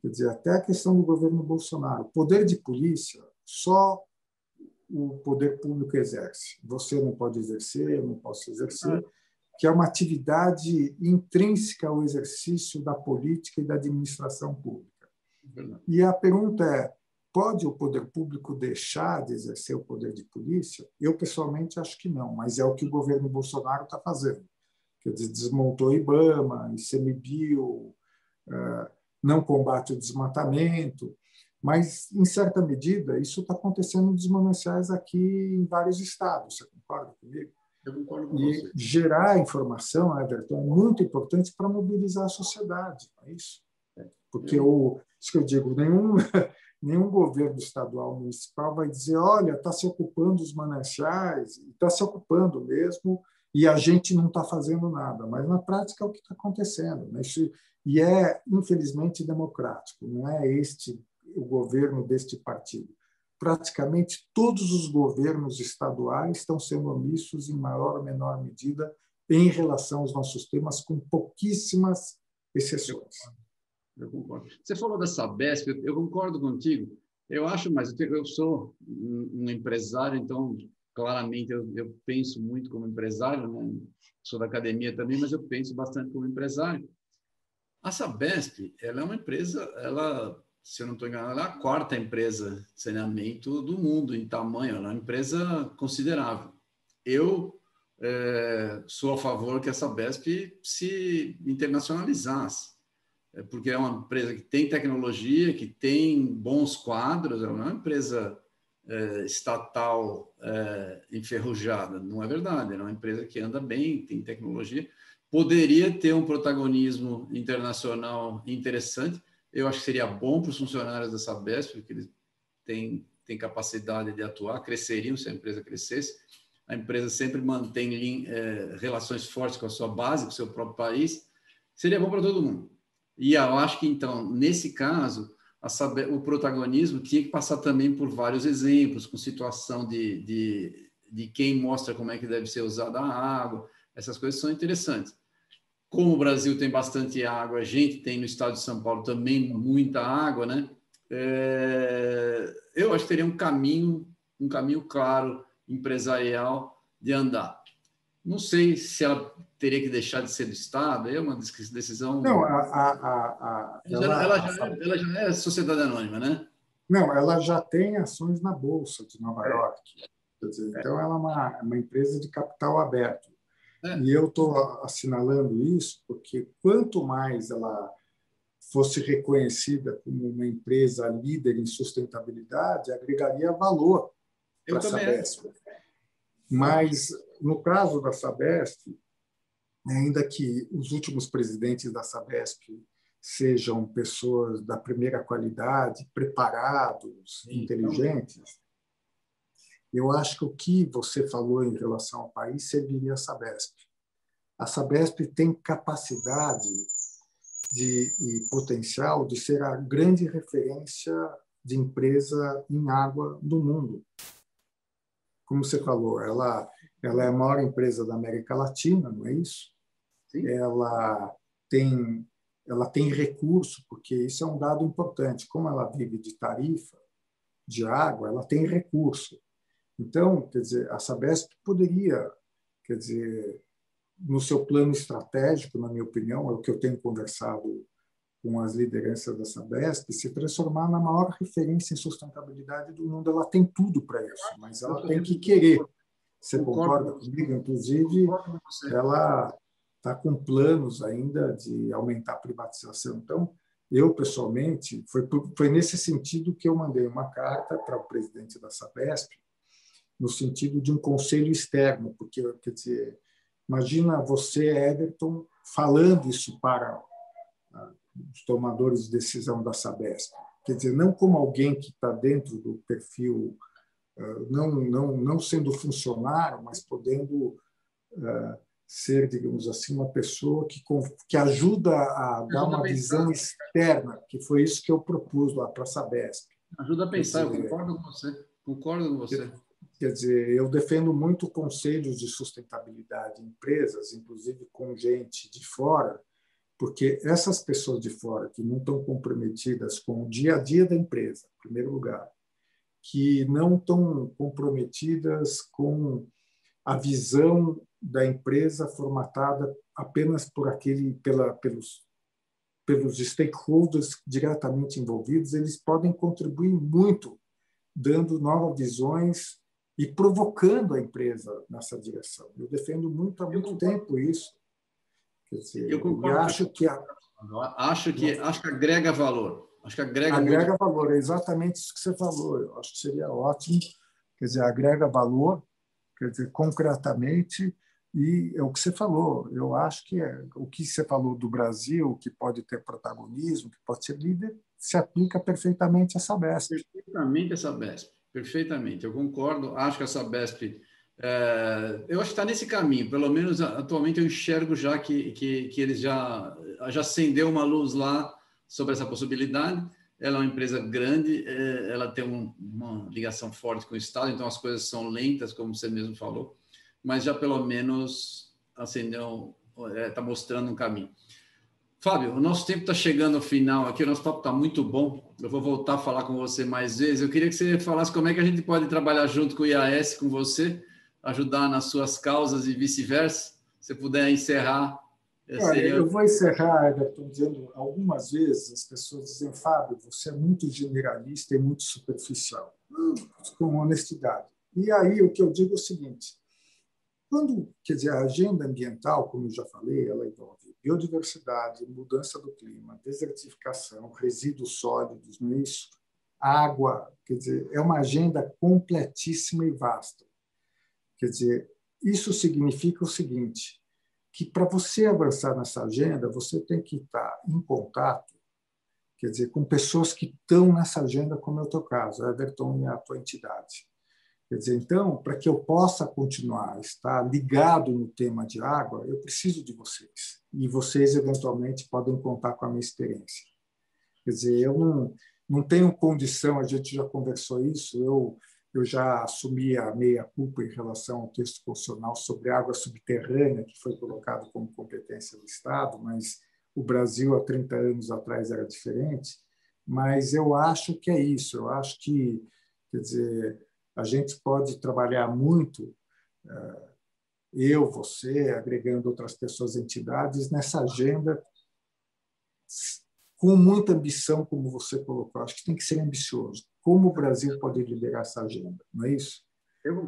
Quer dizer, até a questão do governo Bolsonaro. Poder de polícia, só o poder público exerce. Você não pode exercer, eu não posso exercer, que é uma atividade intrínseca ao exercício da política e da administração pública. E a pergunta é: pode o poder público deixar de exercer o poder de polícia? Eu, pessoalmente, acho que não, mas é o que o governo Bolsonaro está fazendo. Quer dizer, desmontou o IBAMA, ICMBio, uh, não combate o desmatamento, mas, em certa medida, isso está acontecendo nos mananciais aqui em vários estados, você concorda comigo? Eu concordo com e você. gerar informação, Everton, é muito importante para mobilizar a sociedade, não é isso? É. Porque o, isso que eu digo, nenhum, [LAUGHS] nenhum governo estadual municipal vai dizer, olha, está se ocupando os mananciais, está se ocupando mesmo, e a gente não está fazendo nada. Mas na prática é o que está acontecendo. Né? Isso, e é, infelizmente, democrático, não é este o governo deste partido praticamente todos os governos estaduais estão sendo omissos em maior ou menor medida em relação aos nossos temas, com pouquíssimas exceções. Eu concordo. Você falou da Sabesp, eu concordo contigo. Eu acho, mas eu sou um empresário, então claramente eu, eu penso muito como empresário, né? sou da academia também, mas eu penso bastante como empresário. A Sabesp, ela é uma empresa, ela se eu não estou enganado, ela é a quarta empresa de saneamento do mundo em tamanho, ela é uma empresa considerável. Eu é, sou a favor que essa BESP se internacionalizasse, é, porque é uma empresa que tem tecnologia, que tem bons quadros, ela não é uma empresa é, estatal é, enferrujada, não é verdade, ela é uma empresa que anda bem, tem tecnologia, poderia ter um protagonismo internacional interessante, eu acho que seria bom para os funcionários da Sabesp, porque eles têm, têm capacidade de atuar, cresceriam se a empresa crescesse. A empresa sempre mantém é, relações fortes com a sua base, com o seu próprio país. Seria bom para todo mundo. E eu acho que, então, nesse caso, Sabe, o protagonismo tinha que passar também por vários exemplos, com situação de, de, de quem mostra como é que deve ser usada a água. Essas coisas são interessantes. Como o Brasil tem bastante água, a gente tem no estado de São Paulo também muita água, né? É, eu acho que teria um caminho, um caminho claro empresarial de andar. Não sei se ela teria que deixar de ser do Estado, é uma decisão. Não, a, a, a, ela, ela, ela, já, é, ela, já, é sociedade anônima, né? Não, ela já tem ações na Bolsa de Nova é. York. Dizer, então, ela é uma, uma empresa de capital aberto. É. E eu estou assinalando isso porque quanto mais ela fosse reconhecida como uma empresa líder em sustentabilidade, agregaria valor para a Sabesp. Mas, no caso da Sabesp, ainda que os últimos presidentes da Sabesp sejam pessoas da primeira qualidade, preparados, Sim, inteligentes, eu acho que o que você falou em relação ao país serviria a Sabesp. A Sabesp tem capacidade de, e potencial de ser a grande referência de empresa em água do mundo. Como você falou, ela, ela é a maior empresa da América Latina, não é isso? Sim. Ela tem ela tem recurso, porque isso é um dado importante. Como ela vive de tarifa de água, ela tem recurso. Então, quer dizer, a Sabesp poderia, quer dizer, no seu plano estratégico, na minha opinião, é o que eu tenho conversado com as lideranças da Sabesp, se transformar na maior referência em sustentabilidade do mundo. Ela tem tudo para isso, mas ela tem que querer. Você concorda comigo? Inclusive, ela está com planos ainda de aumentar a privatização. Então, eu, pessoalmente, foi, foi nesse sentido que eu mandei uma carta para o presidente da Sabesp, no sentido de um conselho externo, porque, quer dizer, imagina você, Everton, falando isso para ah, os tomadores de decisão da Sabesp. Quer dizer, não como alguém que está dentro do perfil, ah, não, não, não sendo funcionário, mas podendo ah, ser, digamos assim, uma pessoa que, que ajuda a dar uma visão externa, que foi isso que eu propus lá para a Sabesp. Ajuda a pensar, dizer, eu concordo com você. Concordo com você. Quer dizer, eu defendo muito conselhos de sustentabilidade em empresas, inclusive com gente de fora, porque essas pessoas de fora que não estão comprometidas com o dia a dia da empresa, em primeiro lugar, que não estão comprometidas com a visão da empresa formatada apenas por aquele pela pelos pelos stakeholders diretamente envolvidos, eles podem contribuir muito dando novas visões e provocando a empresa nessa direção. Eu defendo muito há muito tempo isso. Dizer, eu concordo. acho que a... acho que acho que agrega valor. Acho que agrega agrega muito... valor. É exatamente isso que você falou. Eu acho que seria ótimo. Quer dizer, agrega valor quer dizer, concretamente, e é o que você falou. Eu acho que é, o que você falou do Brasil, que pode ter protagonismo, que pode ser líder, se aplica perfeitamente a Sabesp. Perfeitamente a Sabesp, perfeitamente. Eu concordo. Acho que a Sabesp, é, eu acho que está nesse caminho. Pelo menos atualmente eu enxergo já que, que, que eles já já acendeu uma luz lá sobre essa possibilidade. Ela é uma empresa grande, é, ela tem um, uma ligação forte com o Estado, então as coisas são lentas, como você mesmo falou mas já pelo menos acendeu, está é, mostrando um caminho. Fábio, o nosso tempo está chegando ao final aqui, o nosso papo está muito bom. Eu vou voltar a falar com você mais vezes. Eu queria que você falasse como é que a gente pode trabalhar junto com o IAS, com você, ajudar nas suas causas e vice-versa. Se puder encerrar. É, Olha, seria... Eu vou encerrar, Everton, dizendo algumas vezes as pessoas dizem, Fábio, você é muito generalista e muito superficial, com honestidade. E aí o que eu digo é o seguinte: quando, quer dizer, a agenda ambiental, como eu já falei, ela envolve biodiversidade, mudança do clima, desertificação, resíduos sólidos, não isso? Água, quer dizer, é uma agenda completíssima e vasta. Quer dizer, isso significa o seguinte, que para você avançar nessa agenda, você tem que estar em contato, quer dizer, com pessoas que estão nessa agenda, como é o teu caso, Everton e a tua entidade. Quer dizer, então, para que eu possa continuar estar ligado no tema de água, eu preciso de vocês. E vocês, eventualmente, podem contar com a minha experiência. Quer dizer, eu não, não tenho condição, a gente já conversou isso, eu, eu já assumi a meia-culpa em relação ao texto constitucional sobre água subterrânea, que foi colocado como competência do Estado, mas o Brasil, há 30 anos atrás, era diferente. Mas eu acho que é isso, eu acho que, quer dizer, a gente pode trabalhar muito, eh, eu, você, agregando outras pessoas, entidades, nessa agenda com muita ambição, como você colocou. Acho que tem que ser ambicioso. Como o Brasil pode liderar essa agenda, não é isso?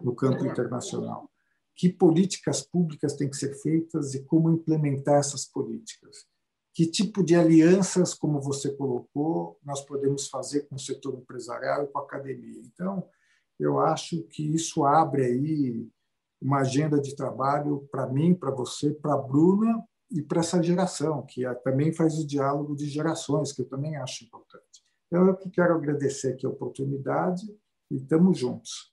No campo internacional. Que políticas públicas têm que ser feitas e como implementar essas políticas? Que tipo de alianças, como você colocou, nós podemos fazer com o setor empresarial e com a academia? Então, eu acho que isso abre aí uma agenda de trabalho para mim, para você, para a Bruna e para essa geração, que também faz o diálogo de gerações, que eu também acho importante. Então, eu que quero agradecer aqui a oportunidade e estamos juntos.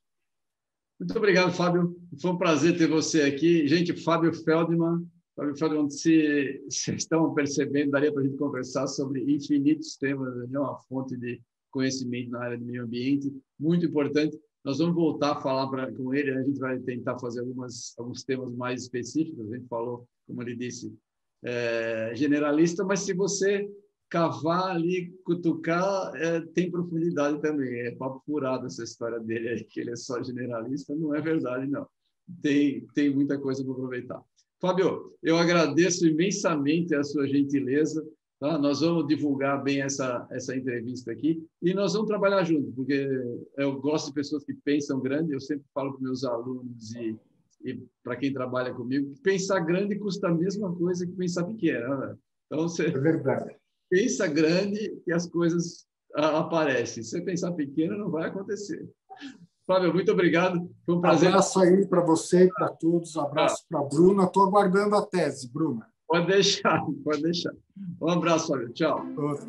Muito obrigado, Fábio. Foi um prazer ter você aqui. Gente, Fábio Feldman, Fábio Feldman, se vocês estão percebendo, daria para a gente conversar sobre infinitos temas, é uma fonte de conhecimento na área do meio ambiente, muito importante. Nós vamos voltar a falar pra, com ele, a gente vai tentar fazer algumas, alguns temas mais específicos. A gente falou, como ele disse, é, generalista, mas se você cavar ali, cutucar, é, tem profundidade também. É papo furado essa história dele aí, que ele é só generalista. Não é verdade, não. Tem, tem muita coisa para aproveitar. Fábio, eu agradeço imensamente a sua gentileza. Tá? Nós vamos divulgar bem essa, essa entrevista aqui e nós vamos trabalhar junto, porque eu gosto de pessoas que pensam grande. Eu sempre falo para meus alunos e, e para quem trabalha comigo que pensar grande custa a mesma coisa que pensar pequeno. Né? Então, você é verdade. pensa grande e as coisas aparecem. Se você pensar pequeno, não vai acontecer. Fábio, muito obrigado. Foi um prazer. Um abraço aí para você e para todos. Um abraço ah. para a Bruna. Estou aguardando a tese, Bruna. Pode deixar, pode deixar. Um abraço, olha. Tchau. Outro.